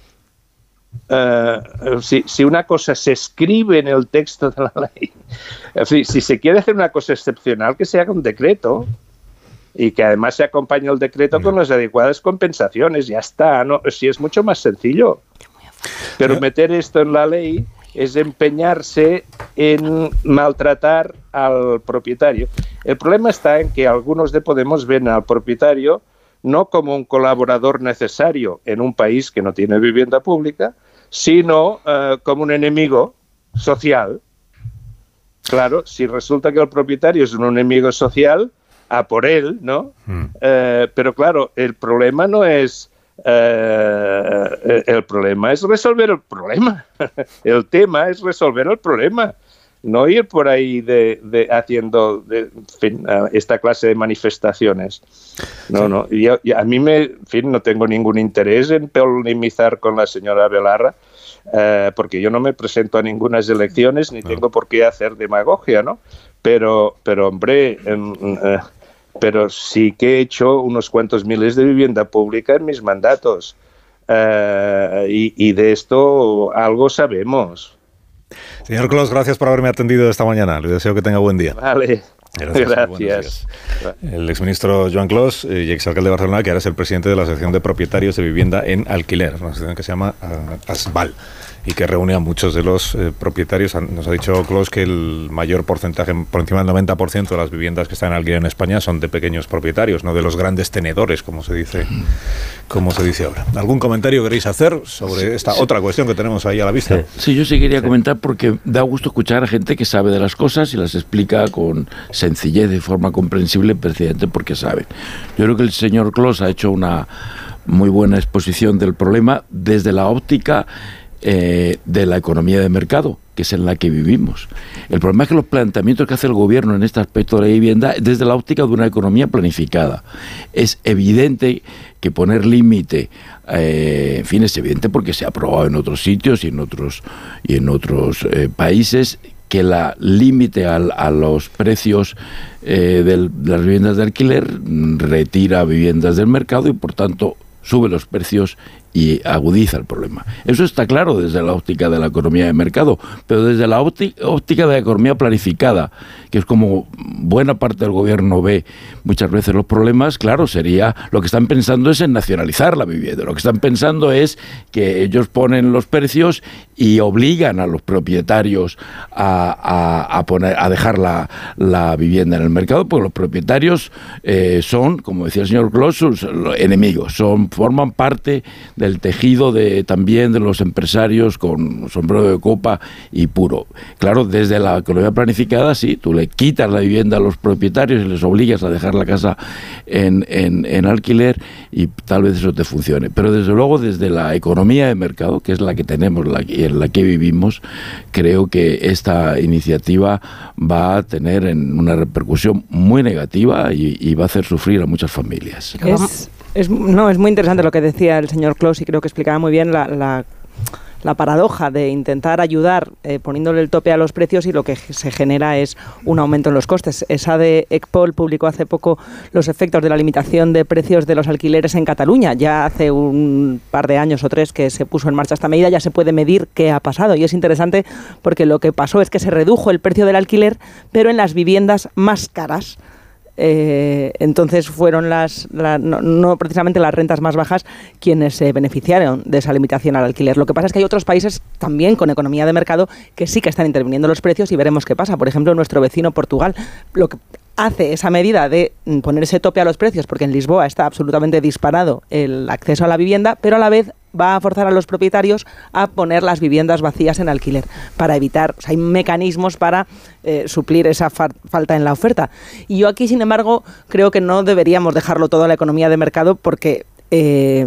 eh, si, si, una cosa se escribe en el texto de la ley, si, si se quiere hacer una cosa excepcional, que se haga un decreto y que además se acompañe el decreto con las adecuadas compensaciones. Ya está, ¿no? Si es mucho más sencillo. Pero meter esto en la ley es empeñarse en maltratar al propietario. El problema está en que algunos de Podemos ven al propietario no como un colaborador necesario en un país que no tiene vivienda pública, sino eh, como un enemigo social. Claro, si resulta que el propietario es un enemigo social, a por él, ¿no? Hmm. Eh, pero claro, el problema no es eh, el problema es resolver el problema. el tema es resolver el problema. No ir por ahí de, haciendo esta clase de manifestaciones. No, no. Y, a mí me, en fin, no tengo ningún interés en polemizar con la señora Belarra, eh, porque yo no me presento a ninguna elecciones ni tengo por qué hacer demagogia, ¿no? Pero, pero hombre, pero sí que he hecho unos cuantos miles de vivienda pública en mis mandatos. Eh, y, de esto algo sabemos. Señor Clos, gracias por haberme atendido esta mañana. Le deseo que tenga buen día. Vale. Gracias. El exministro Joan Clos eh, y exalcalde de Barcelona, que ahora es el presidente de la sección de propietarios de vivienda en alquiler, una sección que se llama uh, ASBAL y que reúne a muchos de los eh, propietarios. Nos ha dicho Klaus que el mayor porcentaje, por encima del 90% de las viviendas que están en alquiler en España son de pequeños propietarios, no de los grandes tenedores, como se dice, como se dice ahora. ¿Algún comentario queréis hacer sobre esta otra cuestión que tenemos ahí a la vista? Sí, yo sí quería comentar porque da gusto escuchar a gente que sabe de las cosas y las explica con sencillez, de forma comprensible, precisamente porque sabe. Yo creo que el señor Klaus ha hecho una muy buena exposición del problema desde la óptica eh, de la economía de mercado, que es en la que vivimos. El problema es que los planteamientos que hace el gobierno en este aspecto de la vivienda desde la óptica de una economía planificada. Es evidente que poner límite, eh, en fin, es evidente porque se ha aprobado en otros sitios y en otros, y en otros eh, países que la límite a, los precios de las viviendas de alquiler retira viviendas del mercado y por tanto sube los precios y agudiza el problema. Eso está claro desde la óptica de la economía de mercado, pero desde la óptica de la economía planificada, que es como buena parte del gobierno ve muchas veces los problemas, claro, sería lo que están pensando es en nacionalizar la vivienda. Lo que están pensando es que ellos ponen los precios y obligan a los propietarios a, poner, a dejar la, vivienda en el mercado, porque los propietarios eh, son, como decía el señor Closus, enemigos, son, forman parte del tejido de, también de los empresarios con sombrero de copa y puro. Claro, desde la economía planificada, sí, tú le quitas la vivienda a los propietarios y les obligas a dejar la casa en, en, alquiler y tal vez eso te funcione. Pero desde luego, desde la economía de mercado, que es la que tenemos la, y en la que vivimos, creo que esta iniciativa va a tener una repercusión muy negativa y, va a hacer sufrir a muchas familias. Es, no, es muy interesante lo que decía el señor Klaus y creo que explicaba muy bien la, la, paradoja de intentar ayudar eh, poniéndole el tope a los precios y lo que se genera es un aumento en los costes. Esa de ECPOL publicó hace poco los efectos de la limitación de precios de los alquileres en Cataluña. Ya hace un par de años o tres que se puso en marcha esta medida, ya se puede medir qué ha pasado y es interesante porque lo que pasó es que se redujo el precio del alquiler, pero en las viviendas más caras eh, entonces fueron las, no, precisamente las rentas más bajas quienes se beneficiaron de esa limitación al alquiler. Lo que pasa es que hay otros países también con economía de mercado que sí que están interviniendo los precios y veremos qué pasa. Por ejemplo, nuestro vecino Portugal. Lo que hace esa medida de poner ese tope a los precios, porque en Lisboa está absolutamente disparado el acceso a la vivienda, pero a la vez va a forzar a los propietarios a poner las viviendas vacías en alquiler para evitar, hay mecanismos para eh, suplir esa falta en la oferta. Y yo aquí, sin embargo, creo que no deberíamos dejarlo todo a la economía de mercado porque eh,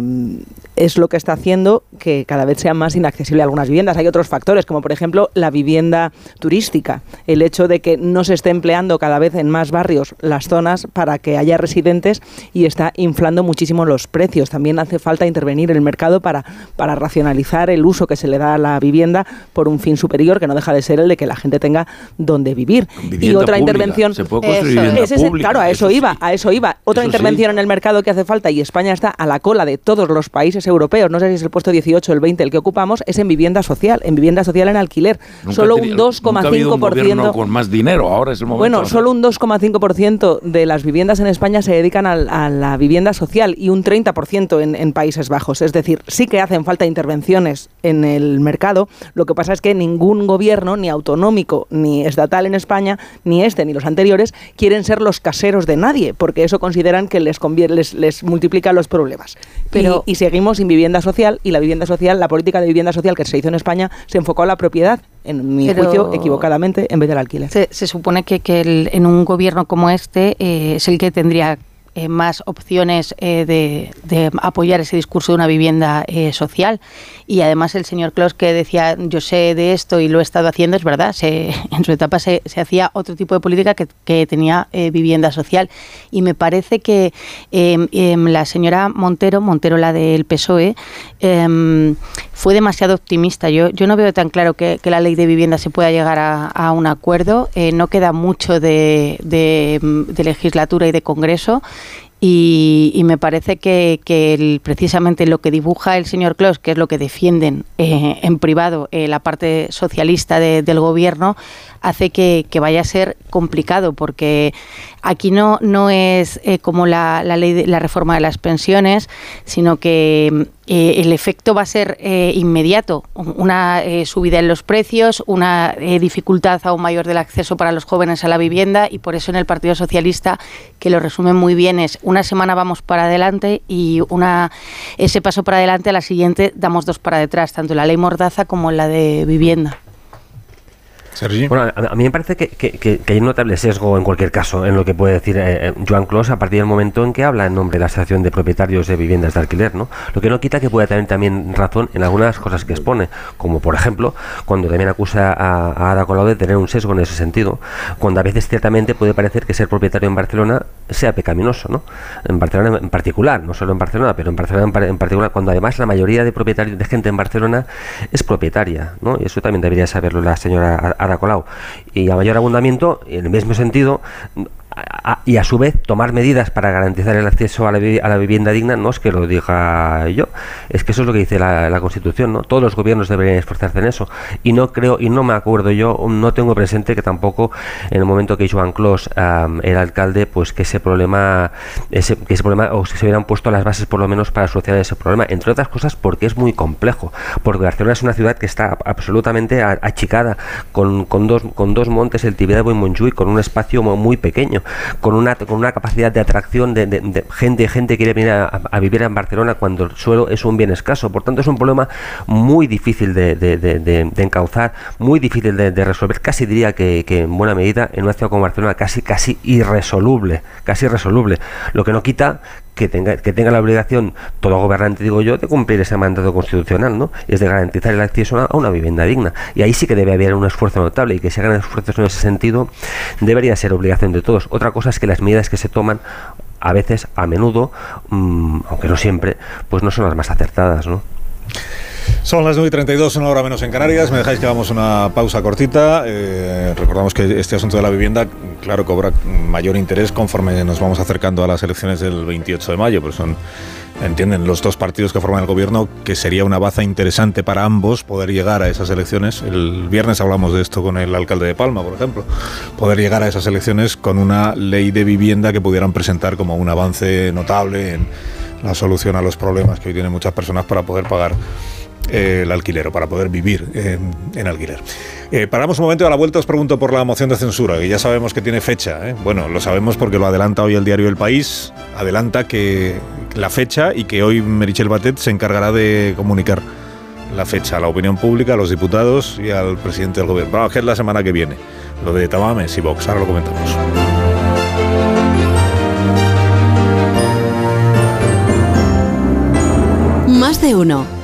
es lo que está haciendo que cada vez sea más inaccesible algunas viviendas. Hay otros factores, como por ejemplo la vivienda turística, el hecho de que no se esté empleando cada vez en más barrios las zonas para que haya residentes y está inflando muchísimo los precios. También hace falta intervenir en el mercado para, para racionalizar el uso que se le da a la vivienda por un fin superior, que no deja de ser el de que la gente tenga donde vivir. y otra intervención... Se puede construir Claro, a eso, iba, a eso iba. Otra intervención en el mercado que hace falta y España está a la cola de todos los países países europeos, no sé si es el puesto 18 o el 20 el que ocupamos, es en vivienda social, en vivienda social en alquiler. Nunca solo un tenido- nunca ha habido un gobierno 2,5%. con más dinero, ahora es el momento. Bueno, solo un 2,5% de las viviendas en España se dedican a, la vivienda social y un 30% en, en Países Bajos. Es decir, sí que hacen falta intervenciones en el mercado. Lo que pasa es que ningún gobierno, ni autonómico ni estatal en España, ni este ni los anteriores, quieren ser los caseros de nadie, porque eso consideran que les, les, les multiplica los problemas. Pero- y, y seguimos sin vivienda social y la vivienda social, la política de vivienda social que se hizo en España se enfocó a la propiedad, en mi Pero- juicio, equivocadamente, en vez del alquiler. Se, se supone que, que el- en un gobierno como este eh, es el que tendría eh, más opciones eh, de, apoyar ese discurso de una vivienda eh, social. Y además el señor Klaus que decía, yo sé de esto y lo he estado haciendo, es verdad, en su etapa se, hacía otro tipo de política que, tenía vivienda social. Y me parece que eh, em, la señora Montero, Montero la del PSOE, em, fue demasiado optimista. Yo, yo no veo tan claro que, la ley de vivienda se pueda llegar a, un acuerdo. Eh, no queda mucho de, de, legislatura y de Congreso. Y, me parece que, que precisamente lo que dibuja el señor Klaus, que es lo que defienden eh, en privado eh, la parte socialista de- del gobierno, hace que, que vaya a ser complicado, porque aquí no, no es eh, como la, la ley de la reforma de las pensiones, sino que eh, el efecto va a ser eh, inmediato. Una eh, subida en los precios, una dificultad aún mayor del acceso para los jóvenes a la vivienda y por eso en el Partido Socialista, que lo resumen muy bien, es una semana vamos para adelante y una ese paso para adelante a la siguiente damos dos para detrás, tanto la ley Mordaza como la de vivienda. Bueno, a, a mí me parece que, que- que- que hay un notable sesgo en cualquier caso en lo que puede decir eh, eh, Joan Clos a partir del momento en que habla en nombre de la Asociación de Propietarios de Viviendas de Alquiler, ¿no? Lo que no quita que pueda tener también razón en algunas cosas que expone, como por ejemplo cuando también acusa a, a Ada Colau de tener un sesgo en ese sentido, cuando a veces ciertamente puede parecer que ser propietario en Barcelona sea pecaminoso, ¿no? En Barcelona en particular, no solo en Barcelona, pero en Barcelona en, par- en particular, cuando además la mayoría de propietarios de gente en Barcelona es propietaria, ¿no? Y eso también debería saberlo la señora Y a mayor abundamiento, en el mismo sentido, y a su vez tomar medidas para garantizar el acceso a la, vivienda digna no es que lo diga yo, es que eso es lo que dice la, la Constitución, ¿no? Todos los gobiernos deberían esforzarse en eso. Y no creo, y no me acuerdo yo, no tengo presente que tampoco en el momento que Joan Clos am, era alcalde, pues que ese problema, ese, que ese problema, o que se hubieran puesto las bases por lo menos para solucionar ese problema, entre otras cosas porque es muy complejo, porque Barcelona es una ciudad que está absolutamente achicada, con, con dos, con dos montes, el Tibidabo y Montjuic, con un espacio muy pequeño, con una, con una capacidad de atracción de, de- gente, gente que quiere venir a, vivir en Barcelona cuando el suelo es un bien escaso. Por tanto, es un problema muy difícil de, de- encauzar, muy difícil de, de resolver, casi diría que, que en buena medida en una ciudad como Barcelona casi, casi irresoluble, casi irresoluble. Lo que no quita que tenga, que tenga la obligación, todo gobernante, digo yo, de cumplir ese mandato constitucional, ¿no? Es de garantizar el acceso a a una vivienda digna. Y ahí sí que debe haber un esfuerzo notable y que se hagan esfuerzos en ese sentido debería ser obligación de todos. Otra cosa es que las medidas que se toman a veces, a menudo, mm, aunque no siempre, pues no son las más acertadas, ¿no? Son las 9 y 32, una hora menos en Canarias. Me dejáis que hagamos una pausa cortita. Eh, recordamos que este asunto de la vivienda, claro, cobra mayor interés conforme nos vamos acercando a las elecciones del 28 de mayo, pero son, entienden los dos partidos que forman el gobierno que sería una baza interesante para ambos poder llegar a esas elecciones. El viernes hablamos de esto con el alcalde de Palma, por ejemplo. Poder llegar a esas elecciones con una ley de vivienda que pudieran presentar como un avance notable en la solución a los problemas que hoy tienen muchas personas para poder pagar el alquiler o para poder vivir en, alquiler. Eh, paramos un momento a la vuelta os pregunto por la moción de censura, que ya sabemos que tiene fecha. ¿eh? Bueno, lo sabemos porque lo adelanta hoy el diario El País, adelanta que la fecha y que hoy Merichel Batet se encargará de comunicar la fecha a la opinión pública, a los diputados y al presidente del gobierno. Vamos, que es la semana que viene. Lo de Tamames y Vox, ahora lo comentamos. Más de uno.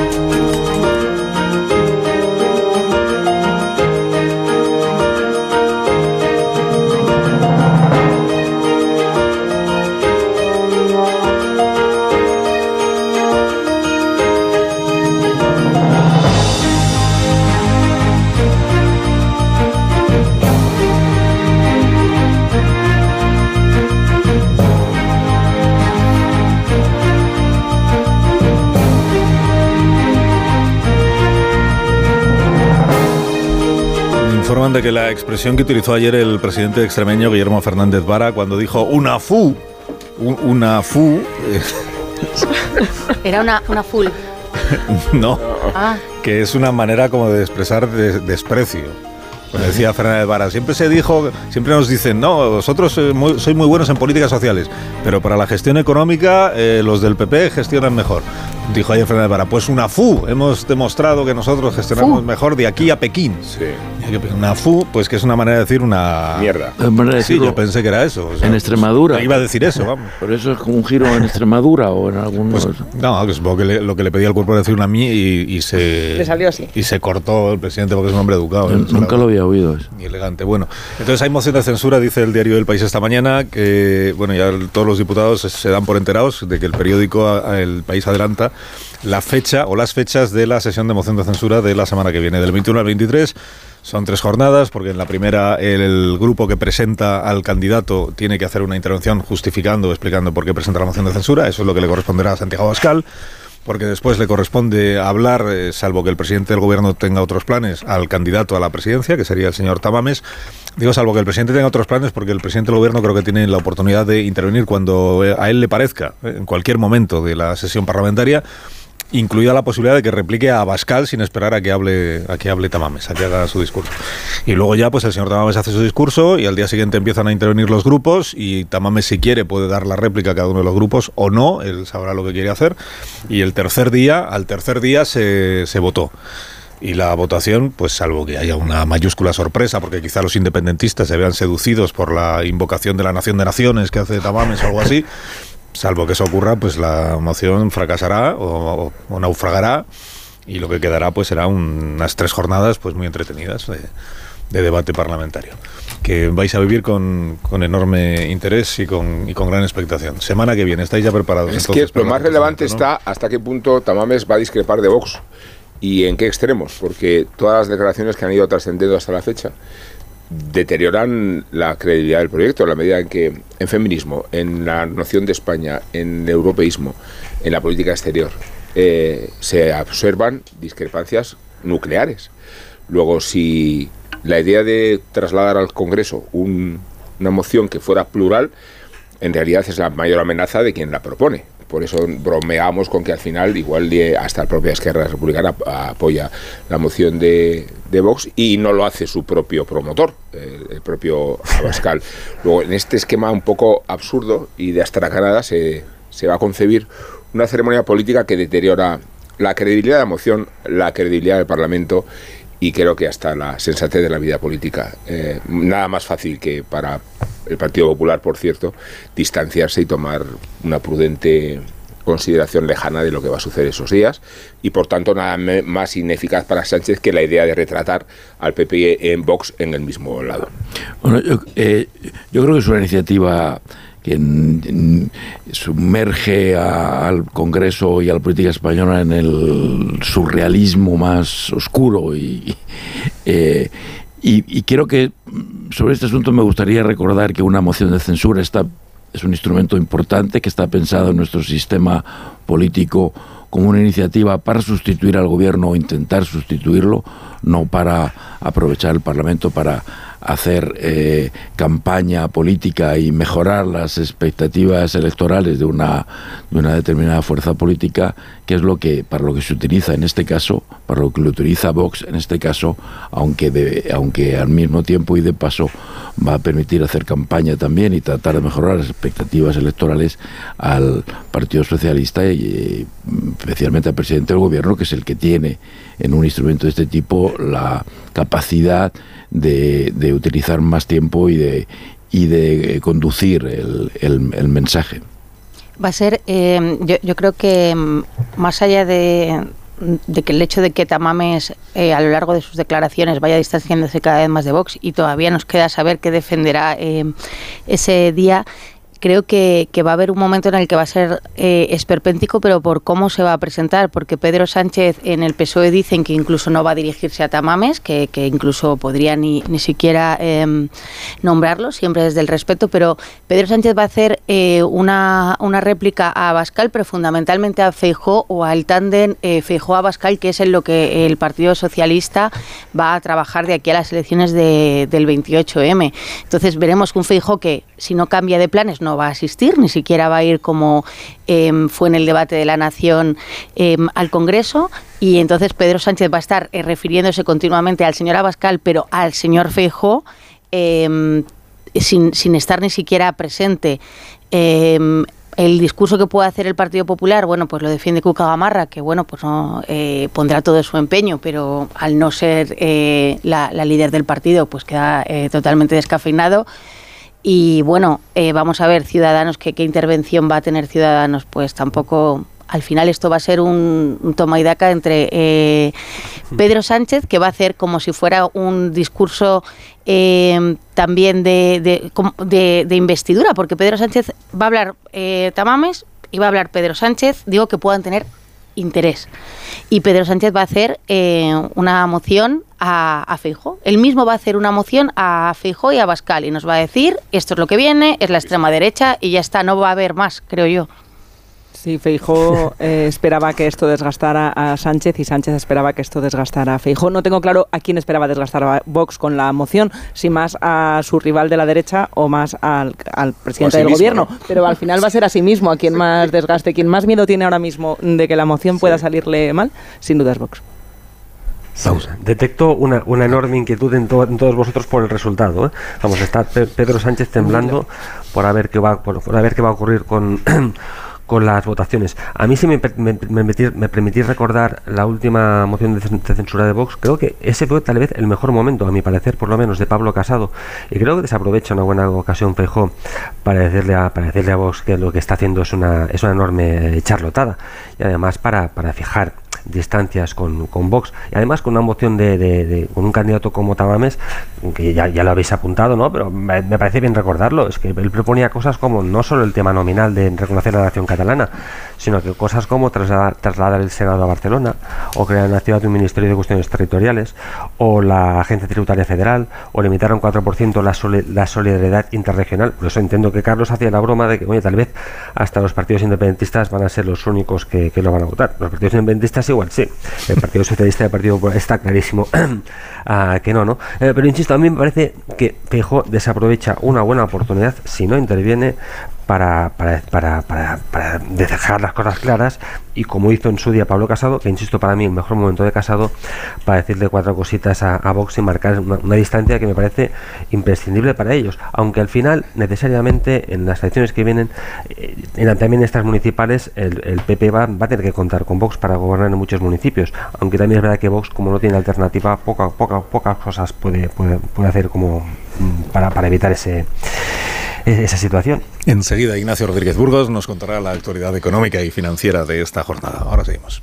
Informan de que la expresión que utilizó ayer el presidente extremeño Guillermo Fernández Vara cuando dijo una fu, un- una fu, eh, Era una, una full. no, Ah, que es una manera como de expresar de- desprecio. Pues decía Fernández Vara, siempre se dijo, siempre nos dicen, no, vosotros eh, muy- sois muy buenos en políticas sociales, pero para la gestión económica eh, los del PP gestionan mejor. Dijo ayer Fernández Vara, pues una FU, hemos demostrado que nosotros gestionamos Fu. mejor de aquí a Pekín. Una FU, pues que es una manera de decir una... Mierda. Es manera de Sí, decirlo yo pensé que era eso. o sea, en Extremadura. Iba a decir eso, vamos. Pero eso es como un giro en Extremadura o en algún... Pues, no, que supongo que le- lo que le pedía al cuerpo era decir una mí y, y se... Le salió así. Y se cortó el presidente porque es un hombre educado. Yo ¿eh? nunca lo había oído. eso. Y elegante. Bueno, entonces hay moción de censura, dice el diario El País esta mañana, que bueno, ya todos los diputados se- dan por enterados de que el periódico El País adelanta la fecha o las fechas de la sesión de moción de censura de la semana que viene, del 21 al 23. Son tres jornadas, porque en la primera el, grupo que presenta al candidato tiene que hacer una intervención justificando o explicando por qué presenta la moción de censura. Eso es lo que le corresponderá a Santiago Abascal porque después le corresponde hablar, eh, salvo que el presidente del gobierno tenga otros planes, al candidato a la presidencia, que sería el señor Tamames. Digo, salvo que el presidente tenga otros planes, porque el presidente del gobierno creo que tiene la oportunidad de intervenir cuando eh, a él le parezca, eh, en cualquier momento de la sesión parlamentaria incluida la posibilidad de que replique a Abascal sin esperar a que hable a que hable Tamames, a que haga su discurso. Y luego ya pues el señor Tamames hace su discurso y al día siguiente empiezan a intervenir los grupos y Tamames si quiere puede dar la réplica a cada uno de los grupos o no, él sabrá lo que quiere hacer. Y el tercer día, al tercer día se, se votó. Y la votación, pues salvo que haya una mayúscula sorpresa, porque quizá los independentistas se vean seducidos por la invocación de la nación de naciones que hace Tamames o algo así, salvo que eso ocurra, pues la moción fracasará o, naufragará y lo que quedará pues será un- unas tres jornadas pues muy entretenidas de, de debate parlamentario que vais a vivir con, con enorme interés y con, y con gran expectación. Semana que viene, ¿estáis ya preparados? Es que lo más relevante está hasta qué punto Tamames va a discrepar de Vox y en qué extremos, porque todas las declaraciones que han ido trascendiendo hasta la fecha deterioran la credibilidad del proyecto en la medida en que en feminismo, en la noción de España, en europeísmo, en la política exterior, eh, se observan discrepancias nucleares. Luego, si la idea de trasladar al Congreso un- una moción que fuera plural, en realidad es la mayor amenaza de quien la propone. Por eso bromeamos con que al final, igual de- hasta la propia Esquerra Republicana ap- apoya la moción de, de Vox y no lo hace su propio promotor, el, el propio Abascal. Luego, en este esquema un poco absurdo y de astracanada se, se va a concebir una ceremonia política que deteriora la credibilidad de la moción, la credibilidad del Parlamento y creo que hasta la sensatez de la vida política. Eh, nada más fácil que para el Partido Popular, por cierto, distanciarse y tomar una prudente consideración lejana de lo que va a suceder esos días y por tanto nada más ineficaz para Sánchez que la idea de retratar al PP en Vox en el mismo lado. Bueno, yo, eh, yo creo que es una iniciativa que mm, sumerge a- al Congreso y a la política española en el surrealismo más oscuro y, eh, y, y creo que sobre este asunto me gustaría recordar que una moción de censura está, es un instrumento importante que está pensado en nuestro sistema político como una iniciativa para sustituir al gobierno o intentar sustituirlo, no para aprovechar el Parlamento para hacer eh, campaña política y mejorar las expectativas electorales de una, de una determinada fuerza política, que es lo que para lo que se utiliza en este caso, para lo que lo utiliza Vox en este caso, aunque aunque al mismo tiempo y de paso va a permitir hacer campaña también y tratar de mejorar las expectativas electorales al Partido Socialista y especialmente al presidente del gobierno, que es el que tiene en un instrumento de este tipo la capacidad de, de utilizar más tiempo y de, y de conducir el mensaje. Va a ser, eh, yo, yo creo que mm, más allá de, de que el hecho de que Tamames eh, a lo largo de sus declaraciones vaya distanciándose cada vez más de Vox y todavía nos queda saber qué defenderá eh, ese día, creo que, que, va a haber un momento en el que va a ser eh, esperpéntico, pero por cómo se va a presentar, porque Pedro Sánchez en el PSOE dicen que incluso no va a dirigirse a Tamames, que, incluso podría ni, ni siquiera eh, nombrarlo, siempre desde el respeto, pero Pedro Sánchez va a hacer eh, una, una, réplica a Abascal, pero fundamentalmente a Feijó o al tándem eh, Feijó-Abascal, que es en lo que el Partido Socialista va a trabajar de aquí a las elecciones de, del 28M. Entonces veremos que un Feijó que, si no cambia de planes, no va a asistir, ni siquiera va a ir como eh, fue en el debate de la Nación eh, al Congreso. Y entonces Pedro Sánchez va a estar eh, refiriéndose continuamente al señor Abascal, pero al señor Feijó, sin, sin, estar ni siquiera presente. el discurso que puede hacer el Partido Popular, bueno, pues lo defiende Cuca Gamarra, que bueno, pues no eh, pondrá todo su empeño, pero al no ser eh, la, la, líder del partido, pues queda eh, totalmente descafeinado. Y bueno, eh, vamos a ver Ciudadanos, ¿qué, intervención va a tener Ciudadanos, pues tampoco al final esto va a ser un, toma y daca entre eh, Pedro Sánchez, que va a hacer como si fuera un discurso eh, también de, de, de, de, investidura, porque Pedro Sánchez va a hablar eh, Tamames y va a hablar Pedro Sánchez, digo que puedan tener interés. Y Pedro Sánchez va a hacer eh, una moción a, a Feijo. Él mismo va a hacer una moción a Feijo y a Bascal y nos va a decir, esto es lo que viene, es la extrema derecha y ya está, no va a haber más, creo yo. Sí, Feijó eh, esperaba que esto desgastara a Sánchez y Sánchez esperaba que esto desgastara a Feijó. No tengo claro a quién esperaba desgastar a Vox con la moción, si más a su rival de la derecha o más al, al presidente del mismo, gobierno. ¿no? Pero al final va a ser a sí mismo a quien más desgaste. Quien más miedo tiene ahora mismo de que la moción pueda salirle mal, sin duda es Vox. Pausa. Detecto una, una enorme inquietud en, to en, todos vosotros por el resultado. ¿eh? Vamos, está Pedro Sánchez temblando por a ver qué va, por, por a ver qué va a ocurrir con con las votaciones. A mí, si me, me, me, me permitís recordar la última moción de, censura de Vox, creo que ese fue tal vez el mejor momento, a mi parecer, por lo menos, de Pablo Casado. Y creo que desaprovecha una buena ocasión Feijó para decirle a, para decirle a Vox que lo que está haciendo es una, es una enorme charlotada. Y además para, para fijar distancias con, con Vox. Y además con una moción de, de, con un candidato como Tamames que ya, ya lo habéis apuntado no pero me, me, parece bien recordarlo. Es que él proponía cosas como no solo el tema nominal de reconocer la nación catalana sino que cosas como trasladar, trasladar el Senado a Barcelona o crear en la ciudad un ministerio de cuestiones territoriales o la agencia tributaria federal o limitar a un 4% la, soli la solidaridad interregional. Por eso entiendo que Carlos hacía la broma de que oye tal vez hasta los partidos independentistas van a ser los únicos que, que lo van a votar. Los partidos independentistas igual, sí. El Partido Socialista y el Partido Popular está clarísimo uh, que no, ¿no? Eh, pero insisto, a mí me parece que Feijóo desaprovecha una buena oportunidad si no interviene para, para, para, para, dejar las cosas claras. Y como hizo en su día Pablo Casado, que insisto para mí el mejor momento de Casado, para decirle cuatro cositas a, Vox y marcar una, una, distancia que me parece imprescindible para ellos, aunque al final necesariamente en las elecciones que vienen, eh, en, también estas municipales, el, el PP va, va, a tener que contar con Vox para gobernar en muchos municipios, aunque también es verdad que Vox como no tiene alternativa, poca, poca, pocas cosas puede, puede, puede hacer como mm, para, para evitar ese esa situación. Enseguida Ignacio Rodríguez Burgos nos contará la actualidad económica y financiera de esta jornada. Ahora seguimos.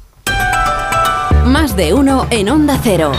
Más de uno en Onda Cero.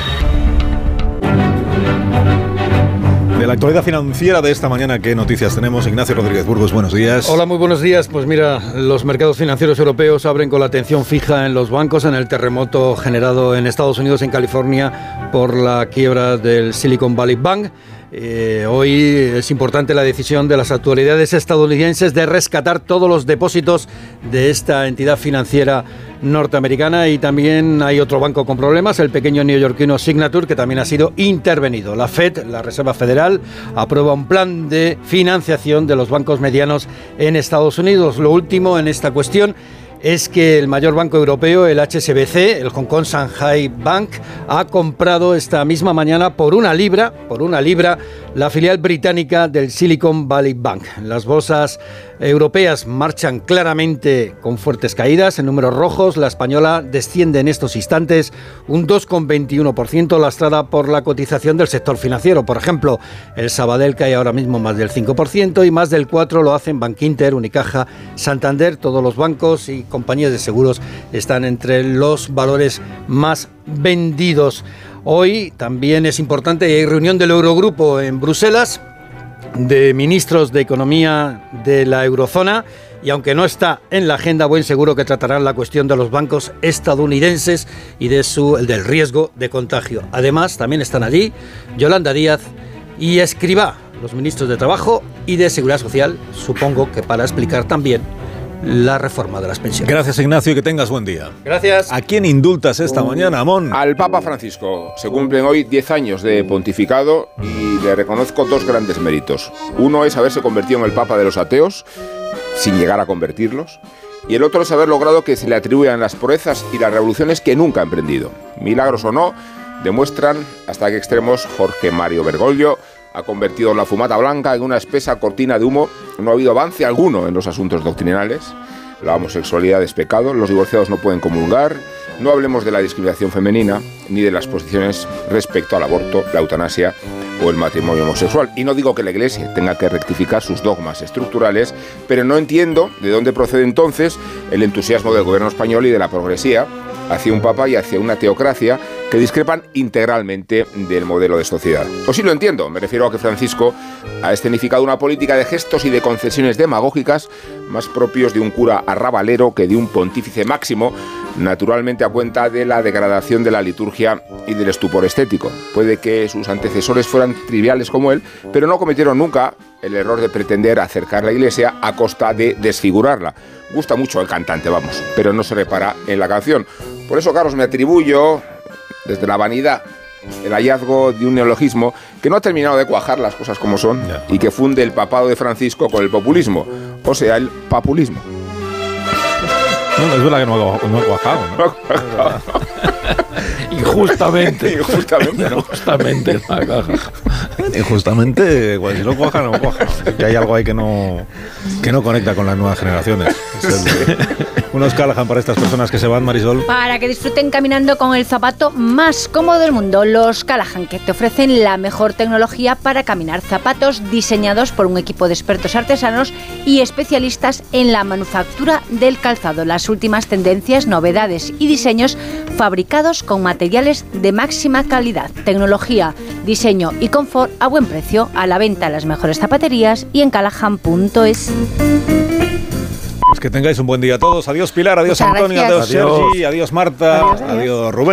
De la actualidad financiera de esta mañana, ¿qué noticias tenemos? Ignacio Rodríguez Burgos, buenos días. Hola, muy buenos días. Pues mira, los mercados financieros europeos abren con la atención fija en los bancos en el terremoto generado en Estados Unidos, en California, por la quiebra del Silicon Valley Bank. Eh, hoy es importante la decisión de las autoridades estadounidenses de rescatar todos los depósitos de esta entidad financiera norteamericana y también hay otro banco con problemas, el pequeño neoyorquino Signature, que también ha sido intervenido. La Fed, la Reserva Federal, aprueba un plan de financiación de los bancos medianos en Estados Unidos. Lo último en esta cuestión es que el mayor banco europeo, el HSBC, el Hong Kong Shanghai Bank, ha comprado esta misma mañana por una libra, por una libra, la filial británica del Silicon Valley Bank. Las bolsas europeas marchan claramente con fuertes caídas, en números rojos, la española desciende en estos instantes un 2,21% lastrada por la cotización del sector financiero. Por ejemplo, el Sabadell cae ahora mismo más del 5% y más del 4% lo hacen Bankinter, Unicaja, Santander, todos los bancos y compañías de seguros están entre los valores más vendidos. Hoy también es importante, hay reunión del Eurogrupo en Bruselas de ministros de Economía de la eurozona y aunque no está en la agenda, buen seguro que tratarán la cuestión de los bancos estadounidenses y de su, el del riesgo de contagio. Además, también están allí Yolanda Díaz y Escribá, los ministros de Trabajo y de Seguridad Social, supongo que para explicar también la reforma de las pensiones. Gracias Ignacio y que tengas buen día. Gracias. ¿A quién indultas esta mañana, Amón? Al Papa Francisco. Se cumplen hoy 10 años de pontificado y le reconozco dos grandes méritos. Uno es haberse convertido en el Papa de los ateos, sin llegar a convertirlos. Y el otro es haber logrado que se le atribuyan las proezas y las revoluciones que nunca ha emprendido. Milagros o no, demuestran hasta qué extremos Jorge Mario Bergoglio ha convertido la fumata blanca en una espesa cortina de humo. No ha habido avance alguno en los asuntos doctrinales. La homosexualidad es pecado, los divorciados no pueden comulgar. No hablemos de la discriminación femenina ni de las posiciones respecto al aborto, la eutanasia o el matrimonio homosexual. Y no digo que la Iglesia tenga que rectificar sus dogmas estructurales, pero no entiendo de dónde procede entonces el entusiasmo del gobierno español y de la progresía hacia un papa y hacia una teocracia que discrepan integralmente del modelo de sociedad. O sí lo entiendo, me refiero a que Francisco ha escenificado una política de gestos y de concesiones demagógicas más propios de un cura arrabalero que de un pontífice máximo, naturalmente a cuenta de la degradación de la liturgia y del estupor estético. Puede que sus antecesores fueran triviales como él, pero no cometieron nunca el error de pretender acercar la iglesia a costa de desfigurarla. Gusta mucho el cantante, vamos, pero no se repara en la canción. Por eso, Carlos, me atribuyo, desde la vanidad, el hallazgo de un neologismo que no ha terminado de cuajar las cosas como son y que funde el papado de Francisco con el populismo, o sea, el papulismo. No, es verdad que no ha, no. Injustamente. Injustamente, ¿no? Injustamente. Injustamente, si no cuaja, no cuaja. Que hay algo ahí que no, que no conecta con las nuevas generaciones. Es el- unos Callahan para estas personas que se van, Marisol. Para que disfruten caminando con el zapato más cómodo del mundo, los Callahan, que te ofrecen la mejor tecnología para caminar. Zapatos diseñados por un equipo de expertos artesanos y especialistas en la manufactura del calzado. Las últimas tendencias, novedades y diseños fabricados con materiales de máxima calidad. Tecnología, diseño y confort a buen precio. A la venta en las mejores zapaterías y en callahan.es. Pues que tengáis un buen día todos. Adiós Pilar, adiós Muchas Antonio, gracias. adiós, Adiós. Sergi, adiós Marta, Adiós, adiós. adiós Rubén.